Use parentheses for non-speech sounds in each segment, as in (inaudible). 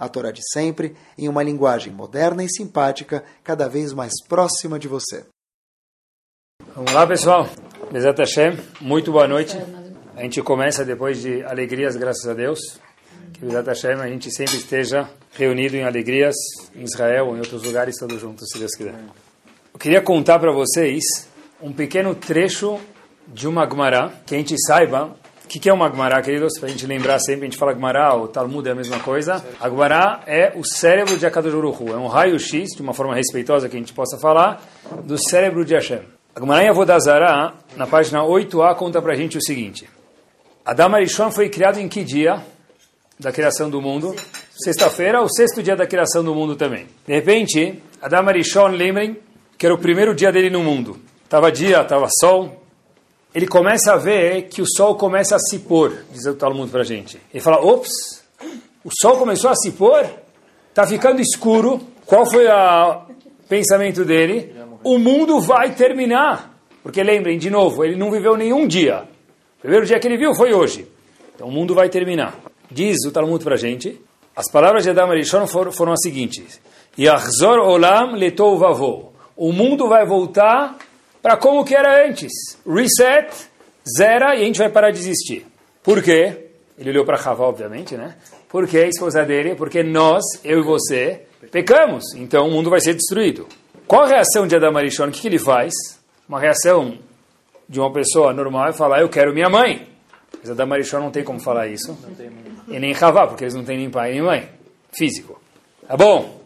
a Torá de sempre, em uma linguagem moderna e simpática, cada vez mais próxima de você. Vamos lá, pessoal. Bezat Hashem, muito boa noite. A gente começa depois de alegrias, graças a Deus. Que Bezat Hashem a gente sempre esteja reunido em alegrias em Israel ou em outros lugares, todos juntos, se Deus quiser. Eu queria contar para vocês um pequeno trecho de uma Gemara, que a gente saiba o que, que é uma Gemara, queridos, para a gente lembrar sempre, a gente fala Gemara, o Talmud é a mesma coisa. A Gemara é o cérebro de Akadosh Baruch é um raio-x, de uma forma respeitosa que a gente possa falar, do cérebro de Hashem. A Gemara em Avodazara, na página 8a, conta para a gente o seguinte. Adam Arishon foi criado em que dia da criação do mundo? Sexta-feira, o sexto dia da criação do mundo também. De repente, Adam Arishon, lembrem que era o primeiro dia dele no mundo. Tava dia, tava sol, ele começa a ver que o sol começa a se pôr, diz o Talmud para a gente. Ele fala, ops, o sol começou a se pôr, está ficando escuro. Qual foi o pensamento dele? O mundo vai terminar. Porque lembrem, de novo, ele não viveu nenhum dia. O primeiro dia que ele viu foi hoje. Então o mundo vai terminar. Diz o Talmud para a gente, as palavras de Adam Arishon foram, foram as seguintes. Yachzor olam letou vavou. O mundo vai voltar para como que era antes. Reset, zera e a gente vai parar de existir. Por quê? Ele olhou para Havá, obviamente, né? Porque a esposa dele, porque nós, eu e você, pecamos. Então o mundo vai ser destruído. Qual a reação de Adam Arishon? O que, que ele faz? Uma reação de uma pessoa normal é falar, eu quero minha mãe. Mas Adam Arishon não tem como falar isso. E nem Havá, porque eles não têm nem pai nem mãe. Físico. Tá bom?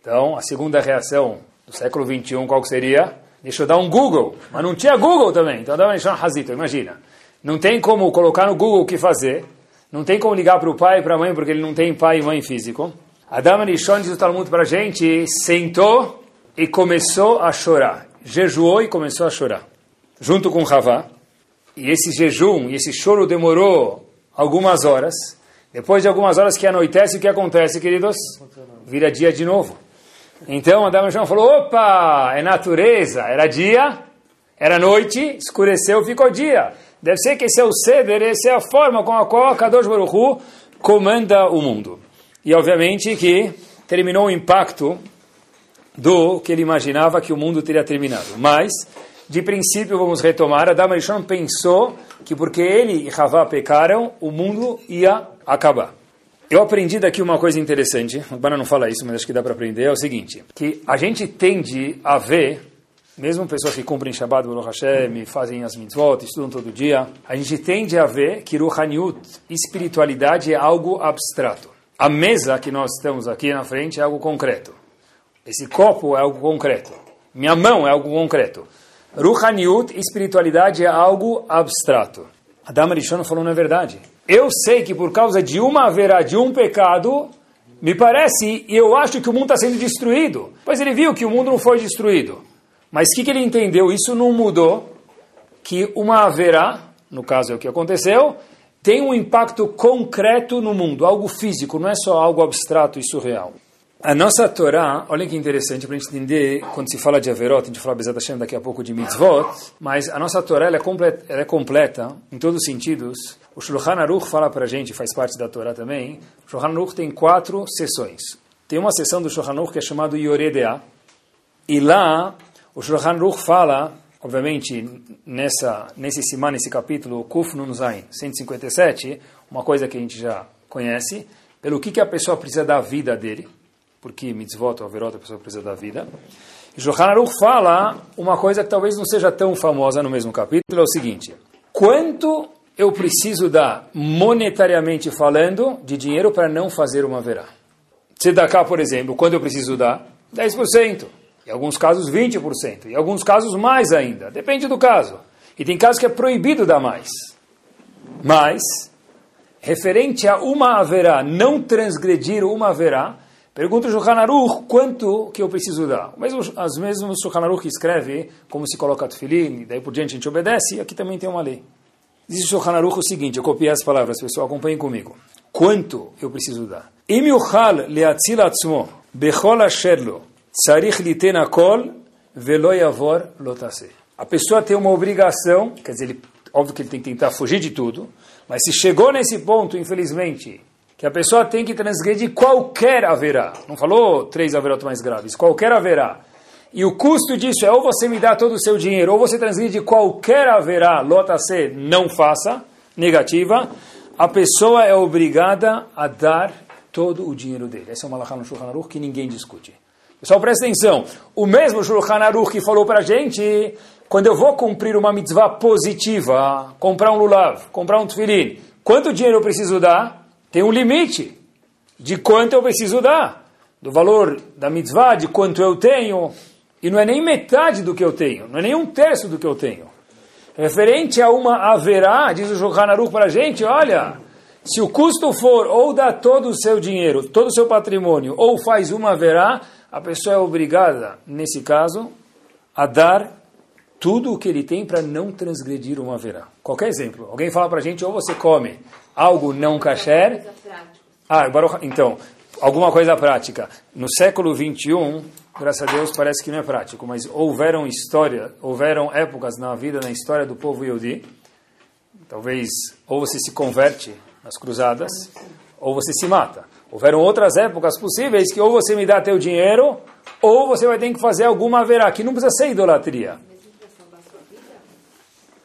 Então, a segunda reação do século 21, qual seria? Deixa eu dar um Google. Mas não tinha Google também. Então dava um Hazito, imagina. Não tem como colocar no Google o que fazer. Não tem como ligar para o pai e para a mãe, porque ele não tem pai e mãe físico. Adam Arishon diz o Talmud para a gente, sentou e começou a chorar. Jejuou e começou a chorar. Junto com Havá. E esse jejum e esse choro demorou algumas horas. Depois de algumas horas que anoitece, o que acontece, queridos? Vira dia de novo. Então Adam Arishon falou, opa, é natureza, era dia, era noite, escureceu, ficou dia. Deve ser que esse é o ceder, essa é a forma com a qual Kadosh Baruch Hu comanda o mundo. E obviamente que terminou o impacto do que ele imaginava que o mundo teria terminado. Mas, de princípio, vamos retomar, Adam Arishon pensou que porque ele e Havá pecaram, o mundo ia acabar. Eu aprendi daqui uma coisa interessante, o Bana não fala isso, mas acho que dá para aprender, é o seguinte, que a gente tende a ver, mesmo pessoas que cumprem Shabbat, Baruch Hashem, fazem as mitzvot, estudam todo dia, a gente tende a ver que Ruhaniut, espiritualidade, é algo abstrato. A mesa que nós estamos aqui na frente é algo concreto. Esse copo é algo concreto. Minha mão é algo concreto. Ruhaniut, espiritualidade, é algo abstrato. Adam Arishon falou, não é verdade. Eu sei que por causa de uma haverá de um pecado, me parece, e eu acho que o mundo está sendo destruído. Pois ele viu que o mundo não foi destruído. Mas o que, que ele entendeu? Isso não mudou que uma haverá, no caso é o que aconteceu, tem um impacto concreto no mundo, algo físico, não é só algo abstrato e surreal. A nossa Torá, olha que interessante para a gente entender, quando se fala de Averot, a gente fala Bezat Hashem daqui a pouco de Mitzvot, mas a nossa Torá ela é, completa, ela é completa em todos os sentidos. O Shulchan Aruch fala para a gente, faz parte da Torá também, o Shulchan Aruch tem quatro sessões. Tem uma sessão do Shulchan Aruch que é chamada Yoredea, e lá o Shulchan Aruch fala, obviamente, nessa, nesse simã, nesse capítulo, Kuf Nun Zain, 157, uma coisa que a gente já conhece, pelo que, que a pessoa precisa da vida dele, porque mitzvot ou averot a pessoa precisa da vida. E Johan Aruch fala uma coisa que talvez não seja tão famosa no mesmo capítulo, é o seguinte, quanto eu preciso dar, monetariamente falando, de dinheiro para não fazer uma verá? Tzedakah, por exemplo, quando eu preciso dar? 10%. Em alguns casos, 20%. Em alguns casos, mais ainda. Depende do caso. E tem casos que é proibido dar mais. Mas, referente a uma haverá, não transgredir uma haverá, Pergunta o Shulchan Aruch quanto que eu preciso dar. Mesmo, as mesmas Shulchan Aruch escreve como se coloca tefilim, daí por diante a gente obedece, aqui também tem uma lei. Diz o Shulchan Aruch o seguinte, eu copiei as palavras, pessoal, acompanhem comigo. Quanto eu preciso dar? Im yuchal leatzil atzmo bechol asherlo tzarich liten akol velo yavor lotase. A pessoa tem uma obrigação, quer dizer, ele, óbvio que ele tem que tentar fugir de tudo, mas se chegou nesse ponto, infelizmente, que a pessoa tem que transgredir qualquer haverá. Não falou três haverotas mais graves, qualquer haverá. E o custo disso é ou você me dá todo o seu dinheiro, ou você transgride qualquer haverá, lota C, não faça, negativa, a pessoa é obrigada a dar todo o dinheiro dele. Esse é o Malachá no Shulchan Aruch que ninguém discute. Pessoal, presta atenção. O mesmo Shulchan Aruch que falou para gente, quando eu vou cumprir uma mitzvah positiva, comprar um lulav, comprar um tefilim, quanto dinheiro eu preciso dar? Tem um limite de quanto eu preciso dar, do valor da mitzvah, de quanto eu tenho, e não é nem metade do que eu tenho, não é nem um terço do que eu tenho. Referente a uma haverá, diz o Shulchan Aruch para a gente, olha, se o custo for ou dá todo o seu dinheiro, todo o seu patrimônio, ou faz uma haverá, a pessoa é obrigada, nesse caso, a dar tudo o que ele tem para não transgredir uma haverá. Qualquer exemplo. Alguém fala para a gente, ou você come algo não kasher. Ah, então, alguma coisa prática. No século 21, graças a Deus, parece que não é prático, mas houveram história, houveram épocas na vida, na história do povo Yodi. Talvez ou você se converte nas cruzadas, ou você se mata. Houveram outras épocas possíveis que ou você me dá teu dinheiro, ou você vai ter que fazer alguma verá, que não precisa ser idolatria.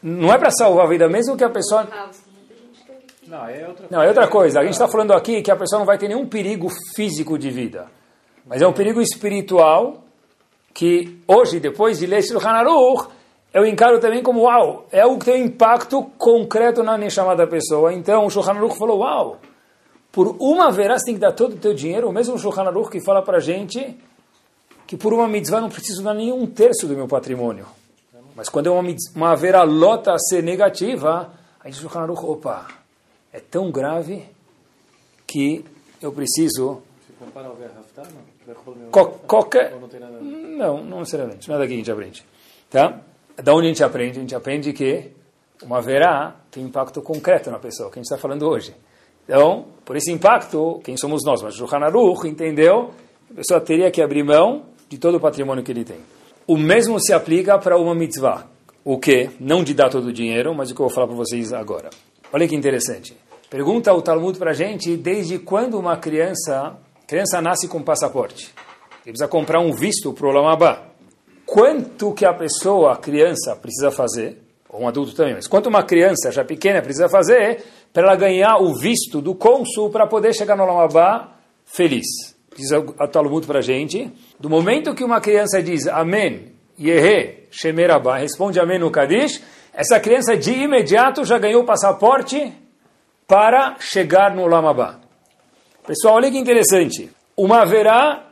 Não é para salvar a vida, mesmo que a pessoa não, é outra, não, é outra coisa. A gente está falando aqui que a pessoa não vai ter nenhum perigo físico de vida. Mas é um perigo espiritual que hoje, depois de ler Shulchan Aruch, eu encaro também como, uau, é algo que tem um impacto concreto na Neshama da pessoa. Então, o Shulchan Aruch falou, uau, por uma verá você tem que dar todo o teu dinheiro, o mesmo Shulchan Aruch que fala para a gente que por uma mitzvah não preciso dar nenhum terço do meu patrimônio. Mas quando é uma, uma verá lota a ser negativa, aí o Shulchan Aruch, opa, é tão grave que eu preciso. Se compara ao Verhaftar, não? Co qualquer. Não, não necessariamente. Nada que a gente aprende. Tá? Da onde a gente aprende? A gente aprende que uma verá tem impacto concreto na pessoa, que a gente está falando hoje. Então, por esse impacto, quem somos nós? Mas o Hanaruch entendeu a pessoa teria que abrir mão de todo o patrimônio que ele tem. O mesmo se aplica para uma mitzvah. O que? Não de dar todo o dinheiro, mas o que eu vou falar para vocês agora. Olha que interessante. Pergunta o Talmud para a gente, desde quando uma criança, criança nasce com passaporte? Ele precisa comprar um visto para o Lamabá. Quanto que a pessoa, a criança, precisa fazer, ou um adulto também, mas quanto uma criança já pequena precisa fazer para ela ganhar o visto do cônsul para poder chegar no Lamabá feliz? Diz o Talmud para a gente, do momento que uma criança diz Amém, Yehe, Shemerabá, responde Amém no Kadish, essa criança de imediato já ganhou o passaporte para chegar no Lamabá. Pessoal, olha que interessante. Uma verá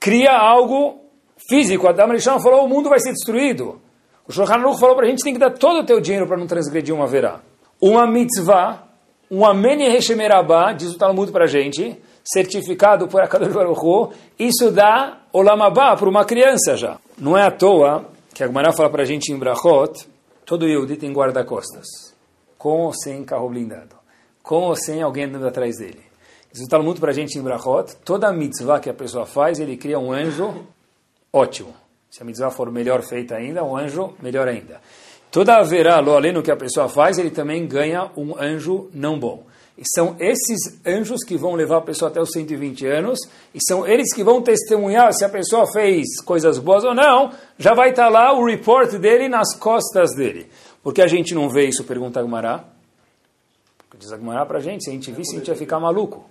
cria algo físico. A Dama Lishon falou, o mundo vai ser destruído. O Shulchan Aruch falou para a gente, tem que dar todo o teu dinheiro para não transgredir uma verá. Uma mitzvah, um amene reshemerabá, diz o Talmud para a gente, certificado por Akadosh Baruch isso dá olamabá para uma criança já. Não é à toa que a Gemara fala para a gente em Brachot, todo Yehudi tem guarda-costas, com ou sem carro blindado com ou sem alguém andando atrás dele. Isso está muito para a gente em Brachot. Toda mitzvah que a pessoa faz, ele cria um anjo ótimo. Se a mitzvah for melhor feita ainda, um anjo melhor ainda. Toda haverá, lo além que a pessoa faz, ele também ganha um anjo não bom. E são esses anjos que vão levar a pessoa até os 120 anos, e são eles que vão testemunhar se a pessoa fez coisas boas ou não, já vai estar lá o report dele nas costas dele. Por que a gente não vê isso? Pergunta a Gumará. Diz Agmará para a gente, se a gente visse, a gente ia ficar maluco.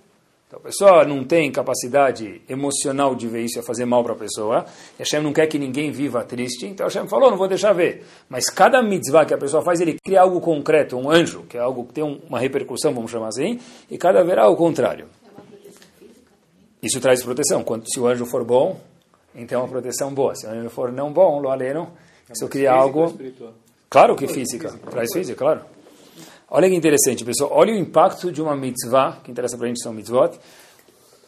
Então a pessoa não tem capacidade emocional de ver isso, ia fazer mal para a pessoa. E Hashem não quer que ninguém viva triste. Então Hashem falou, não vou deixar ver. Mas cada mitzvah que a pessoa faz, ele cria algo concreto, um anjo, que é algo que tem uma repercussão, vamos chamar assim. E cada verá o contrário. Isso traz proteção. Quando, se o anjo for bom, então é uma proteção boa. Se o anjo for não bom, lo aleno, se eu criar algo... Claro que física. Traz física, claro. Olha que interessante, pessoal. Olha o impacto de uma mitzvah, que interessa para a gente são mitzvot.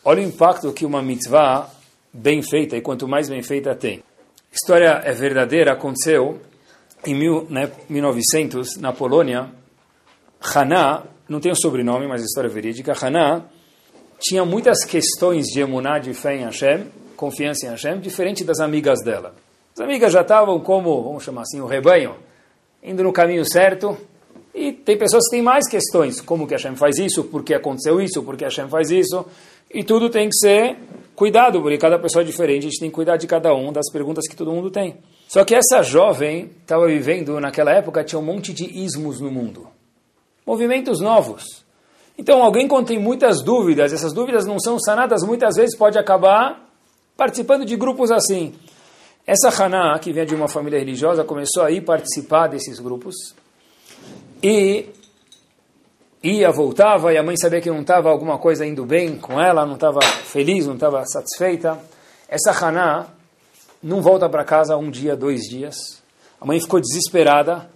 olha o impacto que uma mitzvah bem feita, e quanto mais bem feita tem. História é verdadeira, aconteceu em mil, né, 1900, na Polônia. Haná, não tem o sobrenome, mas a história é verídica, Haná tinha muitas questões de emuná, de fé em Hashem, confiança em Hashem, diferente das amigas dela. As amigas já estavam como, vamos chamar assim, o rebanho, indo no caminho certo, e tem pessoas que têm mais questões, como que Hashem faz isso, por que aconteceu isso, por que Hashem faz isso, e tudo tem que ser cuidado, porque cada pessoa é diferente, a gente tem que cuidar de cada um das perguntas que todo mundo tem. Só que essa jovem estava vivendo, naquela época, tinha um monte de ismos no mundo. Movimentos novos. Então, alguém quando tem muitas dúvidas, essas dúvidas não são sanadas, muitas vezes pode acabar participando de grupos assim. Essa Haná, que vem de uma família religiosa, começou a ir participar desses grupos e ia, voltava, e a mãe sabia que não estava alguma coisa indo bem com ela, não estava feliz, não estava satisfeita. Essa Haná não volta para casa um dia, dois dias. A mãe ficou desesperada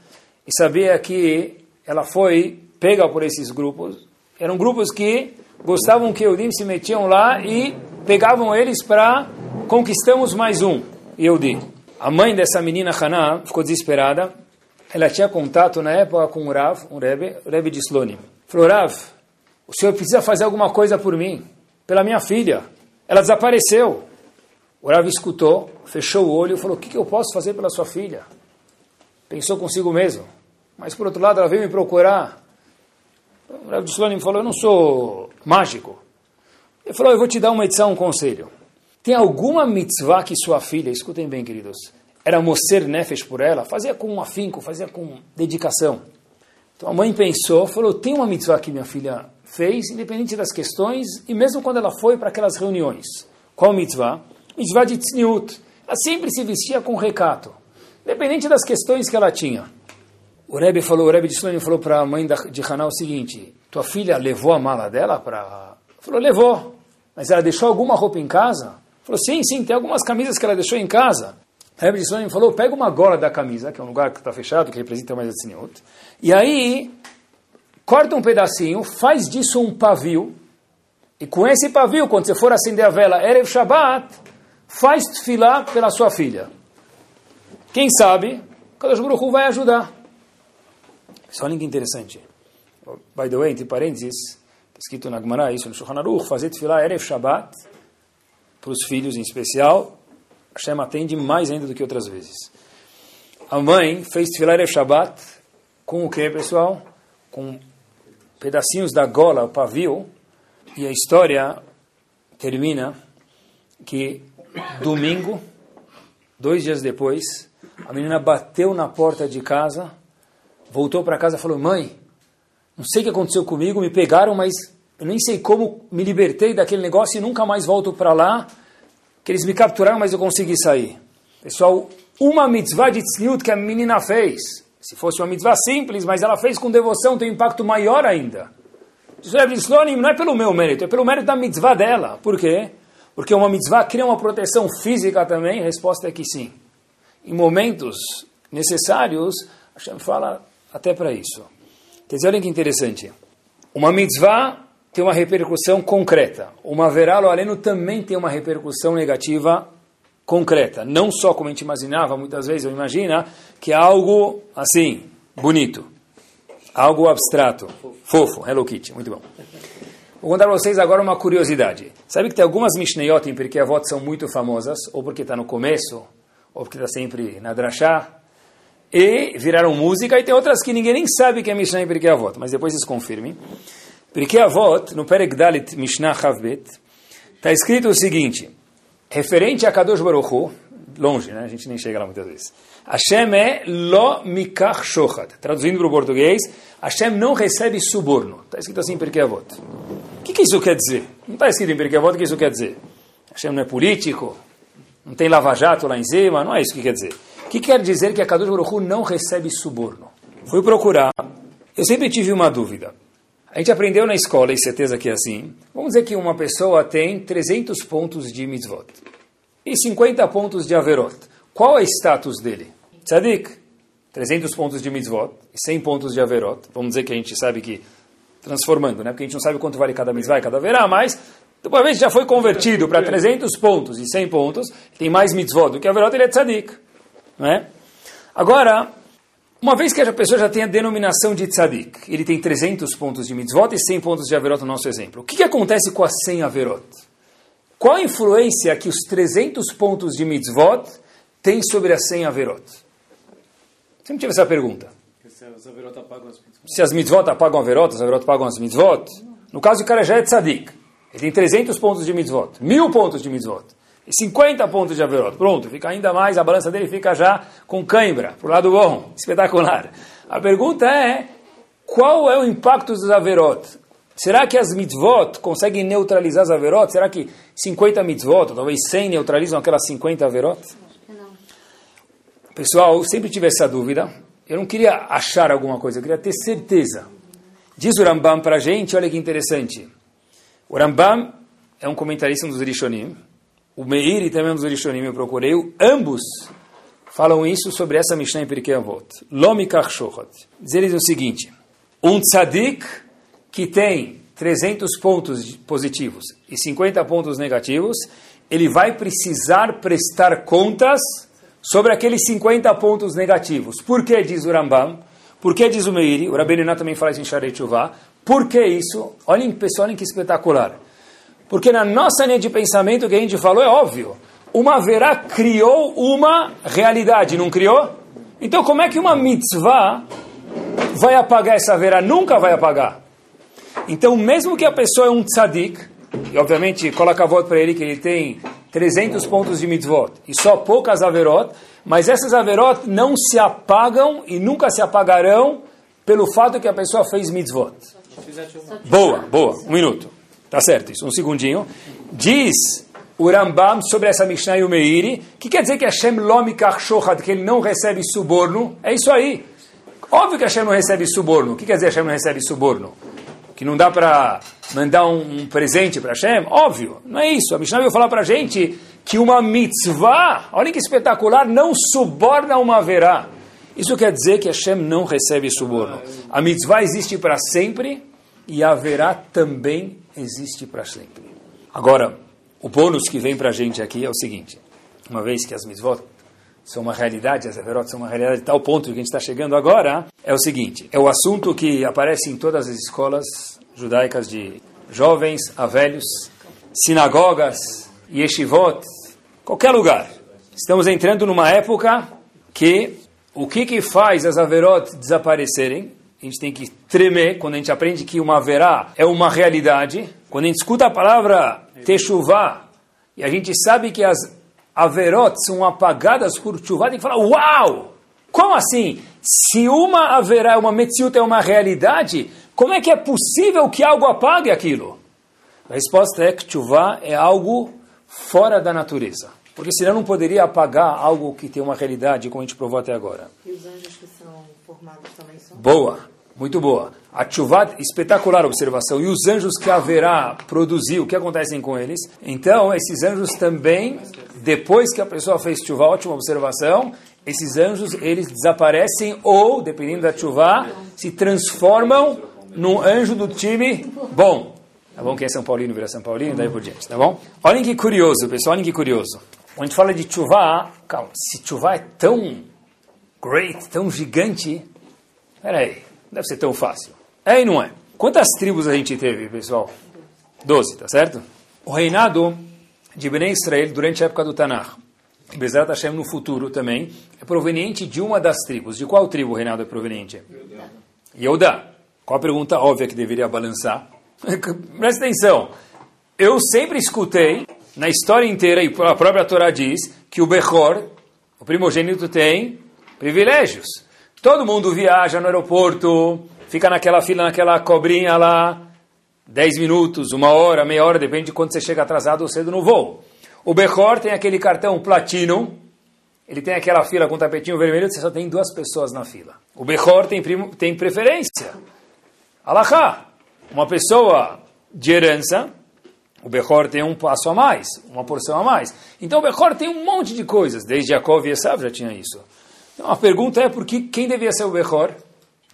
e sabia que ela foi pega por esses grupos. Eram grupos que gostavam que Eudim se metiam lá e pegavam eles para conquistamos mais um, Yehudi. A mãe dessa menina Haná ficou desesperada ela tinha contato na época com o Rav, um Rebbe, o Rebbe de Slonim. Falou, Rav, o senhor precisa fazer alguma coisa por mim, pela minha filha. Ela desapareceu. O Rav escutou, fechou o olho e falou, o que, que eu posso fazer pela sua filha? Pensou consigo mesmo. Mas, por outro lado, ela veio me procurar. O Rav de Slonim falou, eu não sou mágico. Ele falou, eu vou te dar uma edição, um conselho. Tem alguma mitzvah que sua filha, escutem bem, queridos, era mocer nefesh por ela, fazia com afinco, fazia com dedicação. Então a mãe pensou, falou, tem uma mitzvah que minha filha fez, independente das questões, e mesmo quando ela foi para aquelas reuniões. Qual mitzvah? Mitzvah de tzniut. Ela sempre se vestia com recato, independente das questões que ela tinha. O Rebbe falou, o Rebbe de Slonim falou para a mãe de Haná o seguinte, tua filha levou a mala dela para... Falou, levou. Mas ela deixou alguma roupa em casa? Falou, sim, sim, tem algumas camisas que ela deixou em casa. Rebbe de falou, pega uma gola da camisa, que é um lugar que está fechado, que representa mais a tzniut, e aí corta um pedacinho, faz disso um pavio, e com esse pavio, quando você for acender a vela Erev Shabbat, faz tefilá pela sua filha. Quem sabe, Kadosh Baruch vai ajudar. Olha que interessante. By the way, entre parênteses, está escrito na Gemara, isso no Shulchan Aruch, fazer tefilá Erev Shabbat, para os filhos em especial, Hashem atende mais ainda do que outras vezes. A mãe fez Tfilah Shabbat com o que, pessoal? Com pedacinhos da gola, o pavio, e a história termina que domingo, dois dias depois, a menina bateu na porta de casa, voltou para casa e falou: Mãe, não sei o que aconteceu comigo, me pegaram, mas eu nem sei como me libertei daquele negócio e nunca mais volto para lá que eles me capturaram, mas eu consegui sair. Pessoal, uma mitzvah de tzniut que a menina fez, se fosse uma mitzvah simples, mas ela fez com devoção, tem um impacto maior ainda. Não é pelo meu mérito, é pelo mérito da mitzvah dela. Por quê? Porque uma mitzvah cria uma proteção física também? A resposta é que sim. Em momentos necessários, a Hashem fala até para isso. Quer dizer, olha que interessante. Uma mitzvah tem uma repercussão concreta. Uma veralo aleno também tem uma repercussão negativa concreta. Não só como a gente imaginava, muitas vezes eu imagina, que é algo assim, bonito. Algo abstrato. Fofo. Hello Kitty. Muito bom. Vou contar para vocês agora uma curiosidade. Sabe que tem algumas Mishnayot em Pirkei Avot são muito famosas, ou porque está no começo, ou porque está sempre na Drashá, e viraram música, e tem outras que ninguém nem sabe que é Mishnah em Pirkei Avot, mas depois vocês confirmem. Porque Avot, no Perek Dalit Mishnah Chavbet, está escrito o seguinte, referente a Kadosh Baruch Hu, longe, né? a gente nem chega lá muitas vezes. Hashem é lo mikach shochad. Traduzindo para o português, Hashem não recebe suborno. Está escrito assim em Perkei Avot. O que, que isso quer dizer? Não está escrito em Perkei Avot o que isso quer dizer. Hashem não é político, não tem lava-jato lá em cima, não é isso que quer dizer. O que quer dizer que a Kadosh Baruch Hu não recebe suborno? Fui procurar, eu sempre tive uma dúvida. A gente aprendeu na escola, e certeza que é assim. Vamos dizer que uma pessoa tem 300 pontos de mitzvot e 50 pontos de averot. Qual é o status dele? Tzadik, 300 pontos de mitzvot e 100 pontos de averot. Vamos dizer que a gente sabe que, transformando, né? porque a gente não sabe quanto vale cada mitzvah e cada verá, mas uma vez já foi convertido para 300 pontos e 100 pontos, tem mais mitzvot do que Averot, ele é tzadik. Não é? Agora, uma vez que a pessoa já tem a denominação de tzadik, ele tem 300 pontos de mitzvot e 100 pontos de Averot no nosso exemplo. O que, que acontece com as 100 Averot? Qual a influência que os 300 pontos de mitzvot têm sobre as 100 Averot? Sempre tive essa pergunta. Se as mitzvot apagam Averot, as Averot apagam as mitzvot. No caso, o cara já é tzadik. Ele tem 300 pontos de mitzvot, mil pontos de mitzvot, 50 pontos de averot. Pronto, fica ainda mais, a balança dele fica já com cãibra, para o lado bom, (laughs) espetacular. A pergunta é, qual é o impacto dos averot? Será que as mitzvot conseguem neutralizar as averot? Será que 50 mitzvot, talvez 100 neutralizam aquelas 50 averot? Pessoal, sempre tive essa dúvida. Eu não queria achar alguma coisa, eu queria ter certeza. Diz o Rambam para a gente, olha que interessante. O Rambam é um comentarista dos Rishonim. O Meir e também um dos eu procurei. Ambos falam isso sobre essa Mishnah em Pirkei Avot. Lomikach shochot. Diz eles o seguinte. Um tzadik que tem 300 pontos positivos e 50 pontos negativos, ele vai precisar prestar contas sobre aqueles 50 pontos negativos. Por que diz o Rambam? Por que diz o Meiri? O Rabbeinu também fala isso em Sharei Tshuva. Por que isso? Olhem, pessoal, olhem que espetacular. Porque na nossa linha de pensamento, o que a gente falou é óbvio. Uma verá criou uma realidade, não criou? Então, como é que uma mitzvah vai apagar essa verá? Nunca vai apagar. Então, mesmo que a pessoa é um tzadik, e obviamente coloca a voto para ele que ele tem 300 pontos de mitzvot e só poucas averot, mas essas averot não se apagam e nunca se apagarão pelo fato que a pessoa fez mitzvot. Boa, boa. Um minuto. Tá certo isso. Um segundinho. Diz o Rambam sobre essa Mishnah e o Meiri, que quer dizer que Hashem lomikach shochad, que ele não recebe suborno. É isso aí. Óbvio que Hashem não recebe suborno. O que quer dizer Hashem não recebe suborno? Que não dá para mandar um, um presente para Hashem? Óbvio. Não é isso. A Mishnah veio falar para a gente que uma mitzvah, olha que espetacular, não suborna uma verá. Isso quer dizer que Hashem não recebe suborno. A mitzvah existe para sempre e haverá também existe para sempre. Agora, o bônus que vem para a gente aqui é o seguinte: uma vez que as mitzvot são uma realidade, as averot são uma realidade de tal ponto que a gente está chegando agora, é o seguinte: é o assunto que aparece em todas as escolas judaicas de jovens a velhos, sinagogas, yeshivot, qualquer lugar. Estamos entrando numa época que o que, que faz as averot desaparecerem? A gente tem que tremer quando a gente aprende que uma verá é uma realidade. Quando a gente escuta a palavra techuvá e a gente sabe que as averot são apagadas por chuvá, tem que falar, uau! Como assim? Se uma haverá, uma metziut é uma realidade, como é que é possível que algo apague aquilo? A resposta é que chuvá é algo fora da natureza. Porque senão não poderia apagar algo que tem uma realidade, como a gente provou até agora. E os anjos que são formados também são? Boa, muito boa. A chuvat, espetacular observação. E os anjos que haverá produzir, o que acontecem com eles? Então, esses anjos também, depois que a pessoa fez chuva, ótima observação, esses anjos, eles desaparecem ou, dependendo da chuva, se transformam num anjo do time bom. Tá bom? Quem é São Paulino vira São Paulino, daí por diante, tá bom? Olhem que curioso, pessoal, olhem que curioso. Quando a gente fala de chuva, calma, se chuva é tão great, tão gigante, peraí, deve ser tão fácil. É e não é. Quantas tribos a gente teve, pessoal? Doze, tá certo? O reinado de Bnei Israel durante a época do Tanakh, e Bezerra Hashem no futuro também, é proveniente de uma das tribos. De qual tribo o reinado é proveniente? Yehudá. Qual a pergunta óbvia que deveria balançar? (laughs) Presta atenção. Eu sempre escutei na história inteira, e a própria Torá diz, que o Bechor, o primogênito, tem privilégios. Todo mundo viaja no aeroporto, fica naquela fila, naquela cobrinha lá, 10 minutos, uma hora, meia hora, depende de quando você chega atrasado ou cedo no voo. O Bechor tem aquele cartão platino, ele tem aquela fila com tapetinho vermelho, você só tem duas pessoas na fila. O Bechor tem, tem preferência. Alahá, uma pessoa de herança o Bechor tem um passo a mais, uma porção a mais. Então o Bechor tem um monte de coisas, desde Jacob e Esav já tinha isso. Então a pergunta é, por que, quem devia ser o Bechor?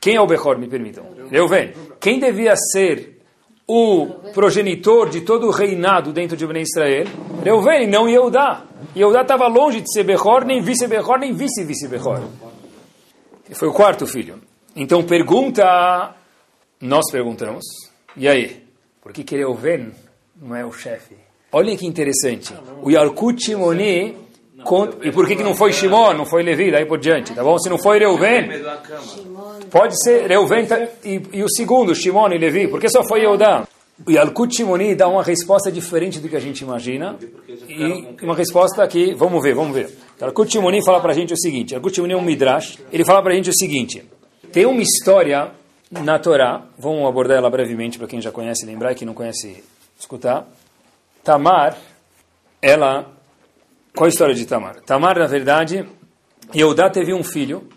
Quem é o Bechor, me permitam? Eu venho. Quem devia ser o progenitor de todo o reinado dentro de Bnei Israel, Reuven, não Yehudá. Yehudá estava longe de ser Bechor, nem vice-Bechor, nem vice-vice-Bechor. Ele foi o quarto filho. Então pergunta, nós perguntamos, e aí? Por que que Reuven não é o chefe? Olha que interessante. O Yalkut Shimoni, e por que, que não foi Shimon, não foi Levi, daí por diante, tá bom? Se não foi Reuven, pode ser Reuven tá, e, e, o segundo, Shimon e Levi, por que só foi Yehudá? O Yalkut Shimoni dá uma resposta diferente do que a gente imagina, e uma resposta que, vamos ver, vamos ver. O Yalkut Shimoni fala pra gente o seguinte, Yalkut Shimoni é um midrash, ele fala pra gente o seguinte, tem uma história na Torá, vamos abordar ela brevemente para quem já conhece lembrar e quem não conhece escutar. Tamar, ela. Qual a história de Tamar? Tamar, na verdade, Yehudá teve um filho,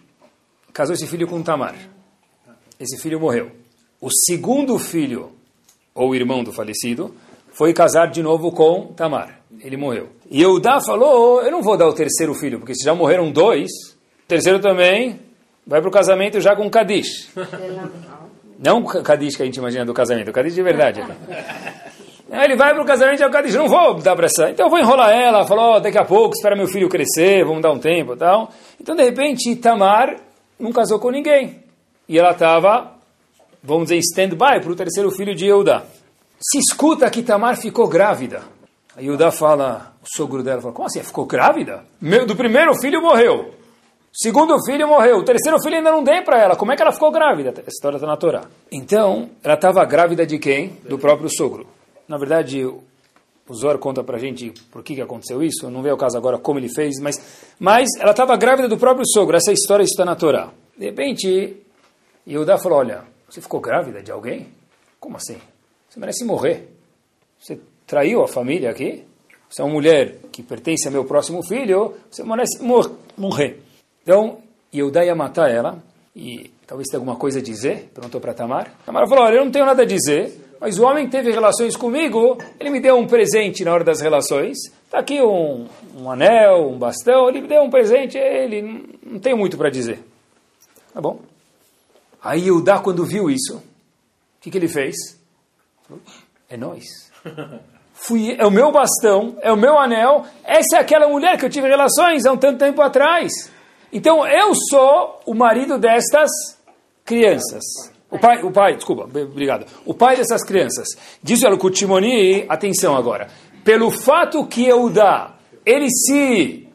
casou esse filho com Tamar. Esse filho morreu. O segundo filho, ou irmão do falecido, foi casar de novo com Tamar. Ele morreu. E Yehudá falou: Eu não vou dar o terceiro filho, porque se já morreram dois, o terceiro também vai para o casamento já com Kadish. Não Kadish que a gente imagina do casamento, Kadish de verdade. (laughs) Ele vai para o casamento e o Kadish, não vou dar pressão. Então eu vou enrolar ela, falou, oh, daqui a pouco, espera meu filho crescer, vamos dar um tempo e tal. Então de repente Tamar não casou com ninguém. E ela estava, vamos dizer, stand-by para o terceiro filho de Eudá. Se escuta que Tamar ficou grávida. A Eudá fala, o sogro dela fala, como assim, ficou grávida? Meu, do primeiro filho morreu. Segundo filho morreu. O terceiro filho ainda não dei para ela. Como é que ela ficou grávida? A história está na Torá. Então, ela estava grávida de quem? Do próprio sogro. Na verdade, o Zor conta para a gente por que, que aconteceu isso. Não vê o caso agora como ele fez, mas, mas ela estava grávida do próprio sogro. Essa história está na Torá. De repente, Yehudá falou, olha, você ficou grávida de alguém? Como assim? Você merece morrer. Você traiu a família aqui? Você é uma mulher que pertence ao meu próximo filho, você merece mor morrer. Então, Yehudá ia matar ela, e talvez tenha alguma coisa a dizer, perguntou para Tamar. Tamar falou, olha, eu não tenho nada a dizer, mas o homem teve relações comigo, ele me deu um presente na hora das relações, está aqui um, um, anel, um bastão, ele me deu um presente, ele não tem muito para dizer. Tá bom? Aí Yehudá, quando viu isso, o que, que ele fez? É nós. (laughs) Fui, é o meu bastão, é o meu anel, essa é aquela mulher que eu tive relações há um tanto tempo atrás. Então eu sou o marido destas crianças. O pai, o pai, desculpa, obrigado. O pai dessas crianças. Diz o Kutimoni, atenção agora. Pelo fato que Eudá, ele se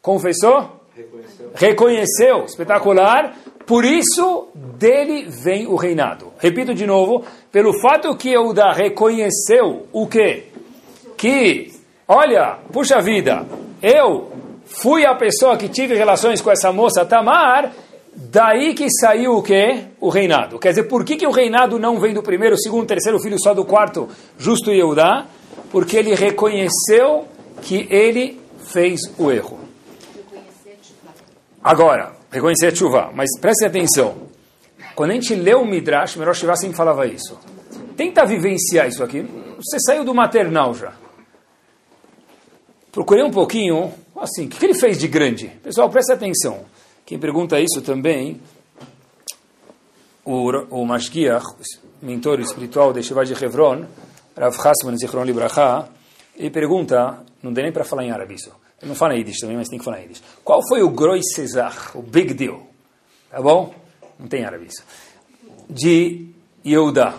confessou, reconheceu. reconheceu, espetacular, por isso dele vem o reinado. Repito de novo, pelo fato que Eudá reconheceu o quê? Que, olha, puxa vida, eu fui a pessoa que tive relações com essa moça Tamar, daí que saiu o quê? O reinado. Quer dizer, por que, que o reinado não vem do primeiro, segundo, terceiro filho, só do quarto, justo Yehudá? Porque ele reconheceu que ele fez o erro. Agora, reconhecer a chuva, mas preste atenção. Quando a gente lê o Midrash, Merosh Shiva sempre falava isso. Tenta vivenciar isso aqui. Você saiu do maternal já. Procurei um pouquinho Assim, o que ele fez de grande? Pessoal, presta atenção. Quem pergunta isso também, o, o Mashgiach, mentor espiritual de Shiva de Hebron, Rav Hasman Zichron Libraha, ele pergunta, não dá nem para falar em árabe isso, ele não fala em Yiddish também, mas tem que falar em Yiddish. Qual foi o Groi Cesar, o big deal? Tá bom? Não tem árabe isso. De Yehuda.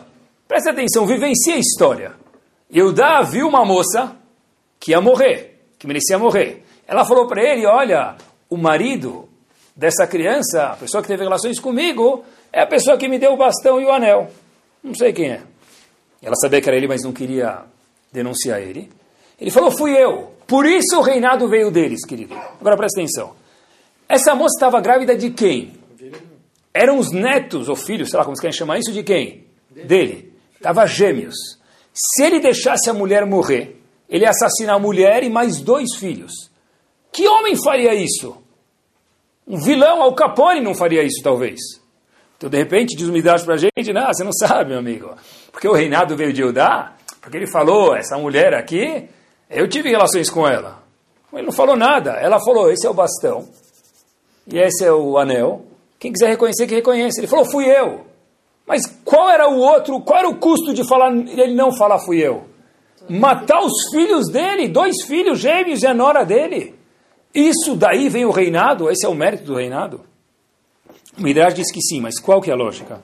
Presta atenção, vivencia a história. Yehuda viu uma moça que ia morrer, que merecia morrer. Ela falou para ele: Olha, o marido dessa criança, a pessoa que teve relações comigo, é a pessoa que me deu o bastão e o anel. Não sei quem é. Ela sabia que era ele, mas não queria denunciar ele. Ele falou: Fui eu. Por isso o reinado veio deles, querido. Agora presta atenção. Essa moça estava grávida de quem? Eram os netos ou filhos, sei lá como você quer chamar isso, de quem? Dele. Estava gêmeos. Se ele deixasse a mulher morrer, ele ia assassinar a mulher e mais dois filhos. Que homem faria isso? Um vilão, Al Capone não faria isso, talvez. Então, de repente, diz o Midrash para a gente, não, você não (laughs) sabe, meu amigo. Porque o reinado veio de Judá, porque ele falou, essa mulher aqui, eu tive relações com ela. Ele não falou nada. Ela falou, esse é o bastão, e esse é o anel. Quem quiser reconhecer, que reconheça. Ele falou, fui eu. Mas qual era o outro, qual era o custo de falar, ele não falar fui eu? Matar os filhos dele, dois filhos gêmeos e a nora dele. Isso daí vem o reinado? Esse é o mérito do reinado? O Midrash diz que sim, mas qual que é a lógica?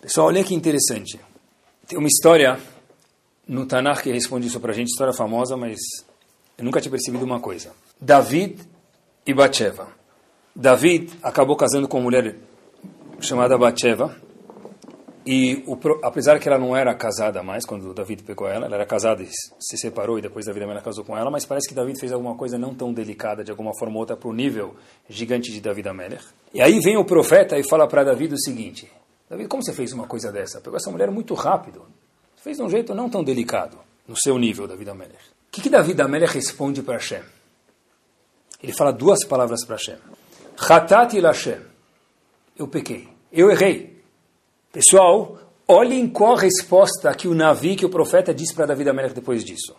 Pessoal, olha que interessante. Tem uma história no Tanakh que responde isso para a gente, história famosa, mas eu nunca tinha percebido uma coisa. David e Batsheva. David acabou casando com uma mulher chamada Batsheva, e o, apesar que ela não era casada mais, quando David pegou ela, ela era casada e se separou e depois David também casou com ela, mas parece que David fez alguma coisa não tão delicada, de alguma forma ou outra, para o nível gigante de David Amelech. E aí vem o profeta e fala para David o seguinte, David, como você fez uma coisa dessa? Pegou essa mulher muito rápido, fez de um jeito não tão delicado, no seu nível, David Amelech. O que, que David Amelech responde para Hashem? Ele fala duas palavras para Hashem. Hatati Hashem. Eu pequei, eu errei. Pessoal, olhem qual a resposta que o Navi, que o profeta, diz para Davi Amelech depois disso.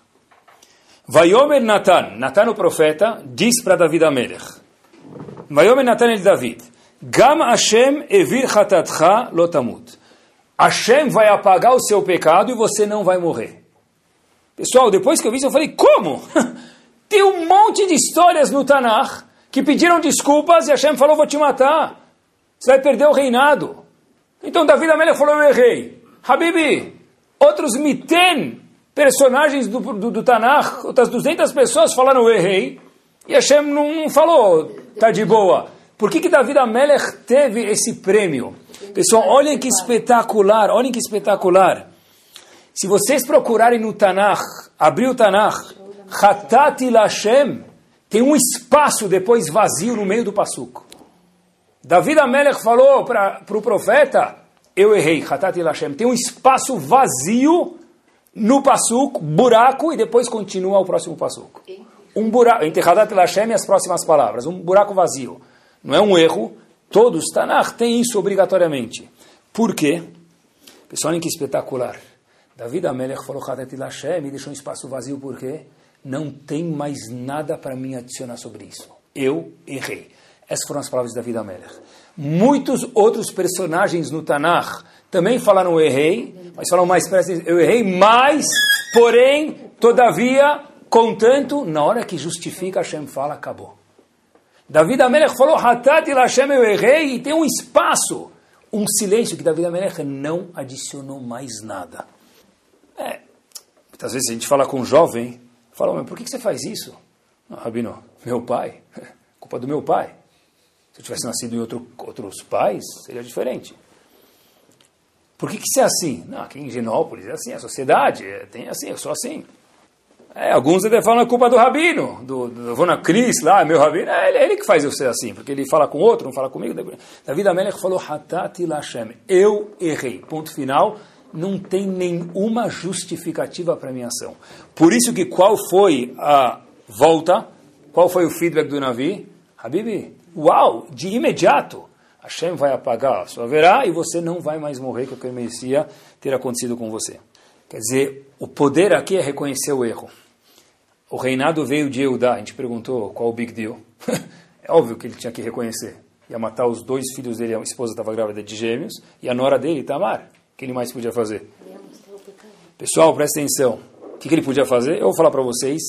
Vayomer Natan, Natan o profeta, diz para Davi Amelech. Vayomer Natan el David. Gam Hashem evir chatatcha lotamut. Hashem vai apagar o seu pecado e você não vai morrer. Pessoal, depois que eu vi isso, eu falei, como? (laughs) Tem um monte de histórias no Tanakh que pediram desculpas e Hashem falou, vou te matar. Você vai perder o reinado. Então Davi Amelech falou, eu errei. Habibi, outros miten, personagens do, do, do Tanakh, outras 200 pessoas falaram, eu errei. E Hashem não falou, tá de boa. Por que que Davi Amelech teve esse prêmio? Pessoal, olhem que espetacular, olhem que espetacular. Se vocês procurarem no Tanakh, abrir o Tanakh, Hatati Lashem, tem um espaço depois vazio no meio do passuco. Davi Amelech falou para o pro profeta, eu errei, Hatati Lashem. Tem um espaço vazio no passuco, buraco, e depois continua o próximo passuco. Um buraco, entre Hatati Lashem e as próximas palavras, um buraco vazio. Não é um erro, todos, Tanakh tem isso obrigatoriamente. Por quê? Pessoal, olhem que espetacular. Davi Amelech falou Hatati Lashem e deixou um espaço vazio, por quê? Não tem mais nada para mim adicionar sobre isso. Eu errei. Essas foram as palavras da vida Amelech. Muitos outros personagens no Tanakh também falaram eu errei, mas falam mais eu errei, mas, porém, todavia, contanto, na hora que justifica, Hashem fala, acabou. Davi Amelech falou, Hatat Hashem, eu errei, e tem um espaço, um silêncio que Davi Amelech não adicionou mais nada. É, muitas vezes a gente fala com um jovem, fala, mas por que você faz isso? Não, Rabino, meu pai, (laughs) culpa do meu pai. Se eu tivesse nascido em outro, outros pais, seria diferente. Por que, que isso é assim? Não, aqui em Genópolis é assim, a sociedade é, tem assim, eu sou assim. É, alguns até falam é culpa do rabino, do, do Vona Cris lá, meu rabino. É ele, ele, que faz eu ser assim, porque ele fala com outro, não fala comigo. David Amelech falou, Hatati Lashem, eu errei. Ponto final, não tem nenhuma justificativa para minha ação. Por isso que qual foi a volta, qual foi o feedback do Navi? Habibi, uau, de imediato, Hashem vai apagar a sua verá e você não vai mais morrer, que é o que merecia ter acontecido com você. Quer dizer, o poder aqui é reconhecer o erro. O reinado veio de Eudá, a gente perguntou qual o big deal. (laughs) é óbvio que ele tinha que reconhecer. Ia matar os dois filhos dele, a esposa estava grávida de gêmeos, e a nora dele, Tamar. O que ele mais podia fazer? Pessoal, presta atenção. O que, que ele podia fazer? Eu vou falar para vocês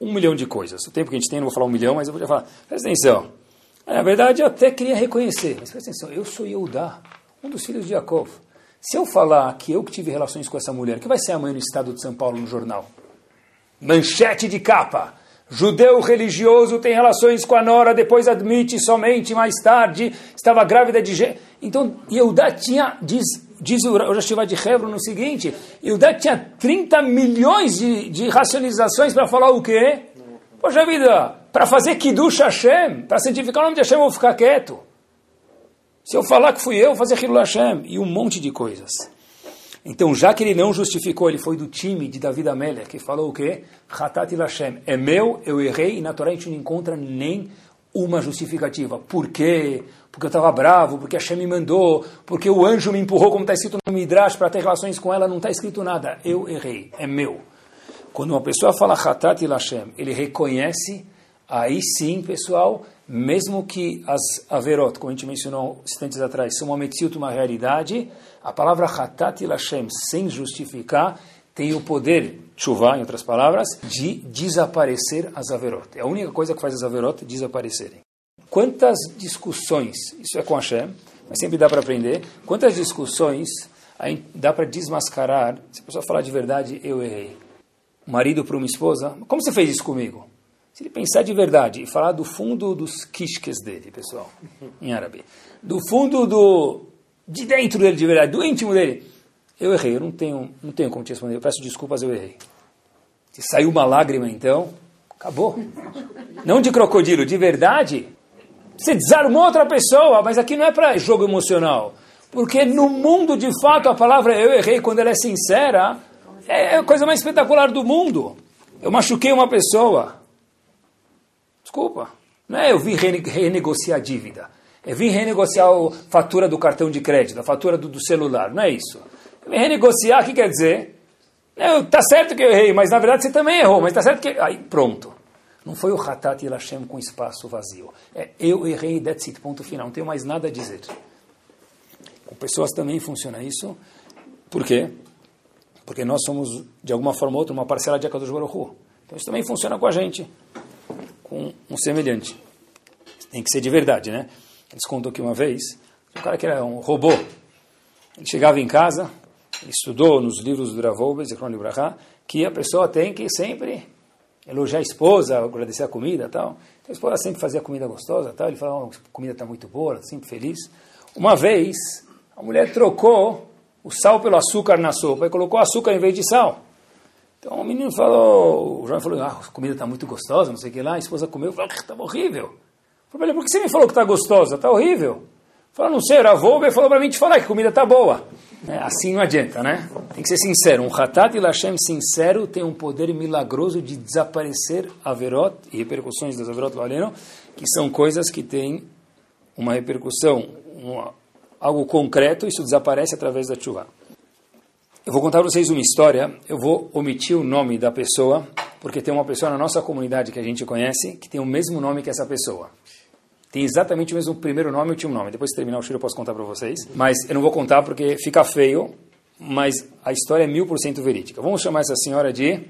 um milhão de coisas. O tempo que a gente tem, não vou falar um milhão, mas eu vou falar. Presta atenção. Na verdade, eu até queria reconhecer, mas presta atenção, eu sou Yehudá, um dos filhos de Jacob. Se eu falar que eu que tive relações com essa mulher, que vai ser amanhã no estado de São Paulo no jornal? Manchete de capa. Judeu religioso tem relações com a nora, depois admite somente mais tarde, estava grávida de... Então, Yehudá tinha, diz, diz o Rashiva de Hebron no seguinte, Yehudá tinha 30 milhões de, de racionalizações para falar o quê? Poxa vida, para fazer Kiddush Hashem, para santificar o nome de Hashem, eu vou ficar quieto. Se eu falar que fui eu, vou fazer Hilul Hashem. E um monte de coisas. Então, já que ele não justificou, ele foi do time de David Amélia, que falou o quê? Hatat Hashem. É meu, eu errei, e na Torá a gente não encontra nem uma justificativa. Por quê? Porque eu estava bravo, porque Hashem me mandou, porque o anjo me empurrou, como está escrito no Midrash, para ter relações com ela, não está escrito nada. Eu errei, é meu. Quando uma pessoa fala Hatat Hashem, ele reconhece aí sim, pessoal, mesmo que as averot, como a gente mencionou instantes atrás, são uma metziut, uma realidade, a palavra hatat Lashem, sem justificar, tem o poder, chuva, em outras palavras, de desaparecer as averot. É a única coisa que faz as averot desaparecerem. Quantas discussões, isso é com Hashem, mas sempre dá para aprender, quantas discussões dá para desmascarar, se a pessoa falar de verdade, eu errei. Marido para uma esposa, como você fez isso comigo? Se ele pensar de verdade e falar do fundo dos quisques dele, pessoal, em árabe, do fundo do de dentro dele de verdade, do íntimo dele, eu errei, eu não tenho, não tenho como te responder, eu peço desculpas, eu errei. Se saiu uma lágrima, então, acabou. Não de crocodilo, de verdade. Você desarmou outra pessoa, mas aqui não é para jogo emocional. Porque no mundo, de fato, a palavra eu errei, quando ela é sincera, é a coisa mais espetacular do mundo. Eu machuquei uma pessoa. Desculpa. Não é eu vim renegociar a dívida. Eu vim renegociar a fatura do cartão de crédito, a fatura do, do celular. Não é isso. Eu vim renegociar, o que quer dizer? Está tá certo que eu errei, mas na verdade você também errou, mas tá certo que... Aí, pronto. Não foi o Hatat e Hashem com espaço vazio. É eu errei, that's it, ponto final. Não tenho mais nada a dizer. Com pessoas também funciona isso. Por quê? Porque nós somos, de alguma forma ou outra, uma parcela de Akadosh Baruch Hu. Então isso também funciona com a gente, com um semelhante. Tem que ser de verdade, né? Eles contam que uma vez, um cara que era um robô, ele chegava em casa, estudou nos livros do Ravov, Zichron Libraha, que a pessoa tem que sempre elogiar a esposa, agradecer a comida tal. Então a esposa sempre fazia comida gostosa tal. Ele falava, oh, a comida está muito boa, sempre feliz. Uma vez, a mulher trocou o sal pelo açúcar na sopa e colocou açúcar em vez de sal. Então o menino falou, o jovem falou, ah, a comida está muito gostosa, não sei o que lá. A esposa comeu, falou, está horrível. Falei, por que você me falou que está gostosa? Está horrível. Falou, não sei, a Volver falou para mim te falar que a comida está boa. É, assim não adianta, né? Tem que ser sincero. Um Hatat e Lashem sincero tem um poder milagroso de desaparecer Averot e repercussões das Averot Valeno, que são coisas que têm uma repercussão, uma, algo concreto, isso desaparece através da chuva. Eu vou contar para vocês uma história, eu vou omitir o nome da pessoa, porque tem uma pessoa na nossa comunidade que a gente conhece que tem o mesmo nome que essa pessoa. Tem exatamente o mesmo primeiro nome e último nome. Depois de terminar o show eu posso contar para vocês. Mas eu não vou contar porque fica feio, mas a história é mil por cento verídica. Vamos chamar essa senhora de...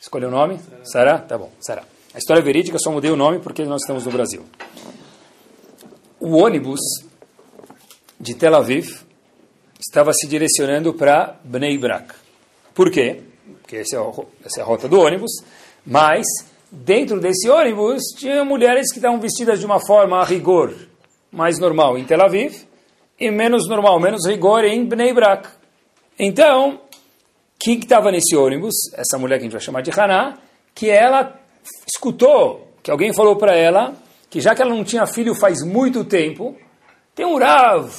Escolheu o nome? Sara? Tá bom, Sara. A história é verídica, só mudei o nome porque nós estamos no Brasil. O ônibus de Tel Aviv estava se direcionando para Bnei Brak. Por quê? Porque essa é, essa é a rota do ônibus, mas dentro desse ônibus tinha mulheres que estavam vestidas de uma forma a rigor mais normal em Tel Aviv e menos normal, menos rigor em Bnei Brak. Então, quem estava nesse ônibus? Essa mulher que a gente vai chamar de Haná, que ela escutou que alguém falou para ela que já que ela não tinha filho faz muito tempo, tem um Rav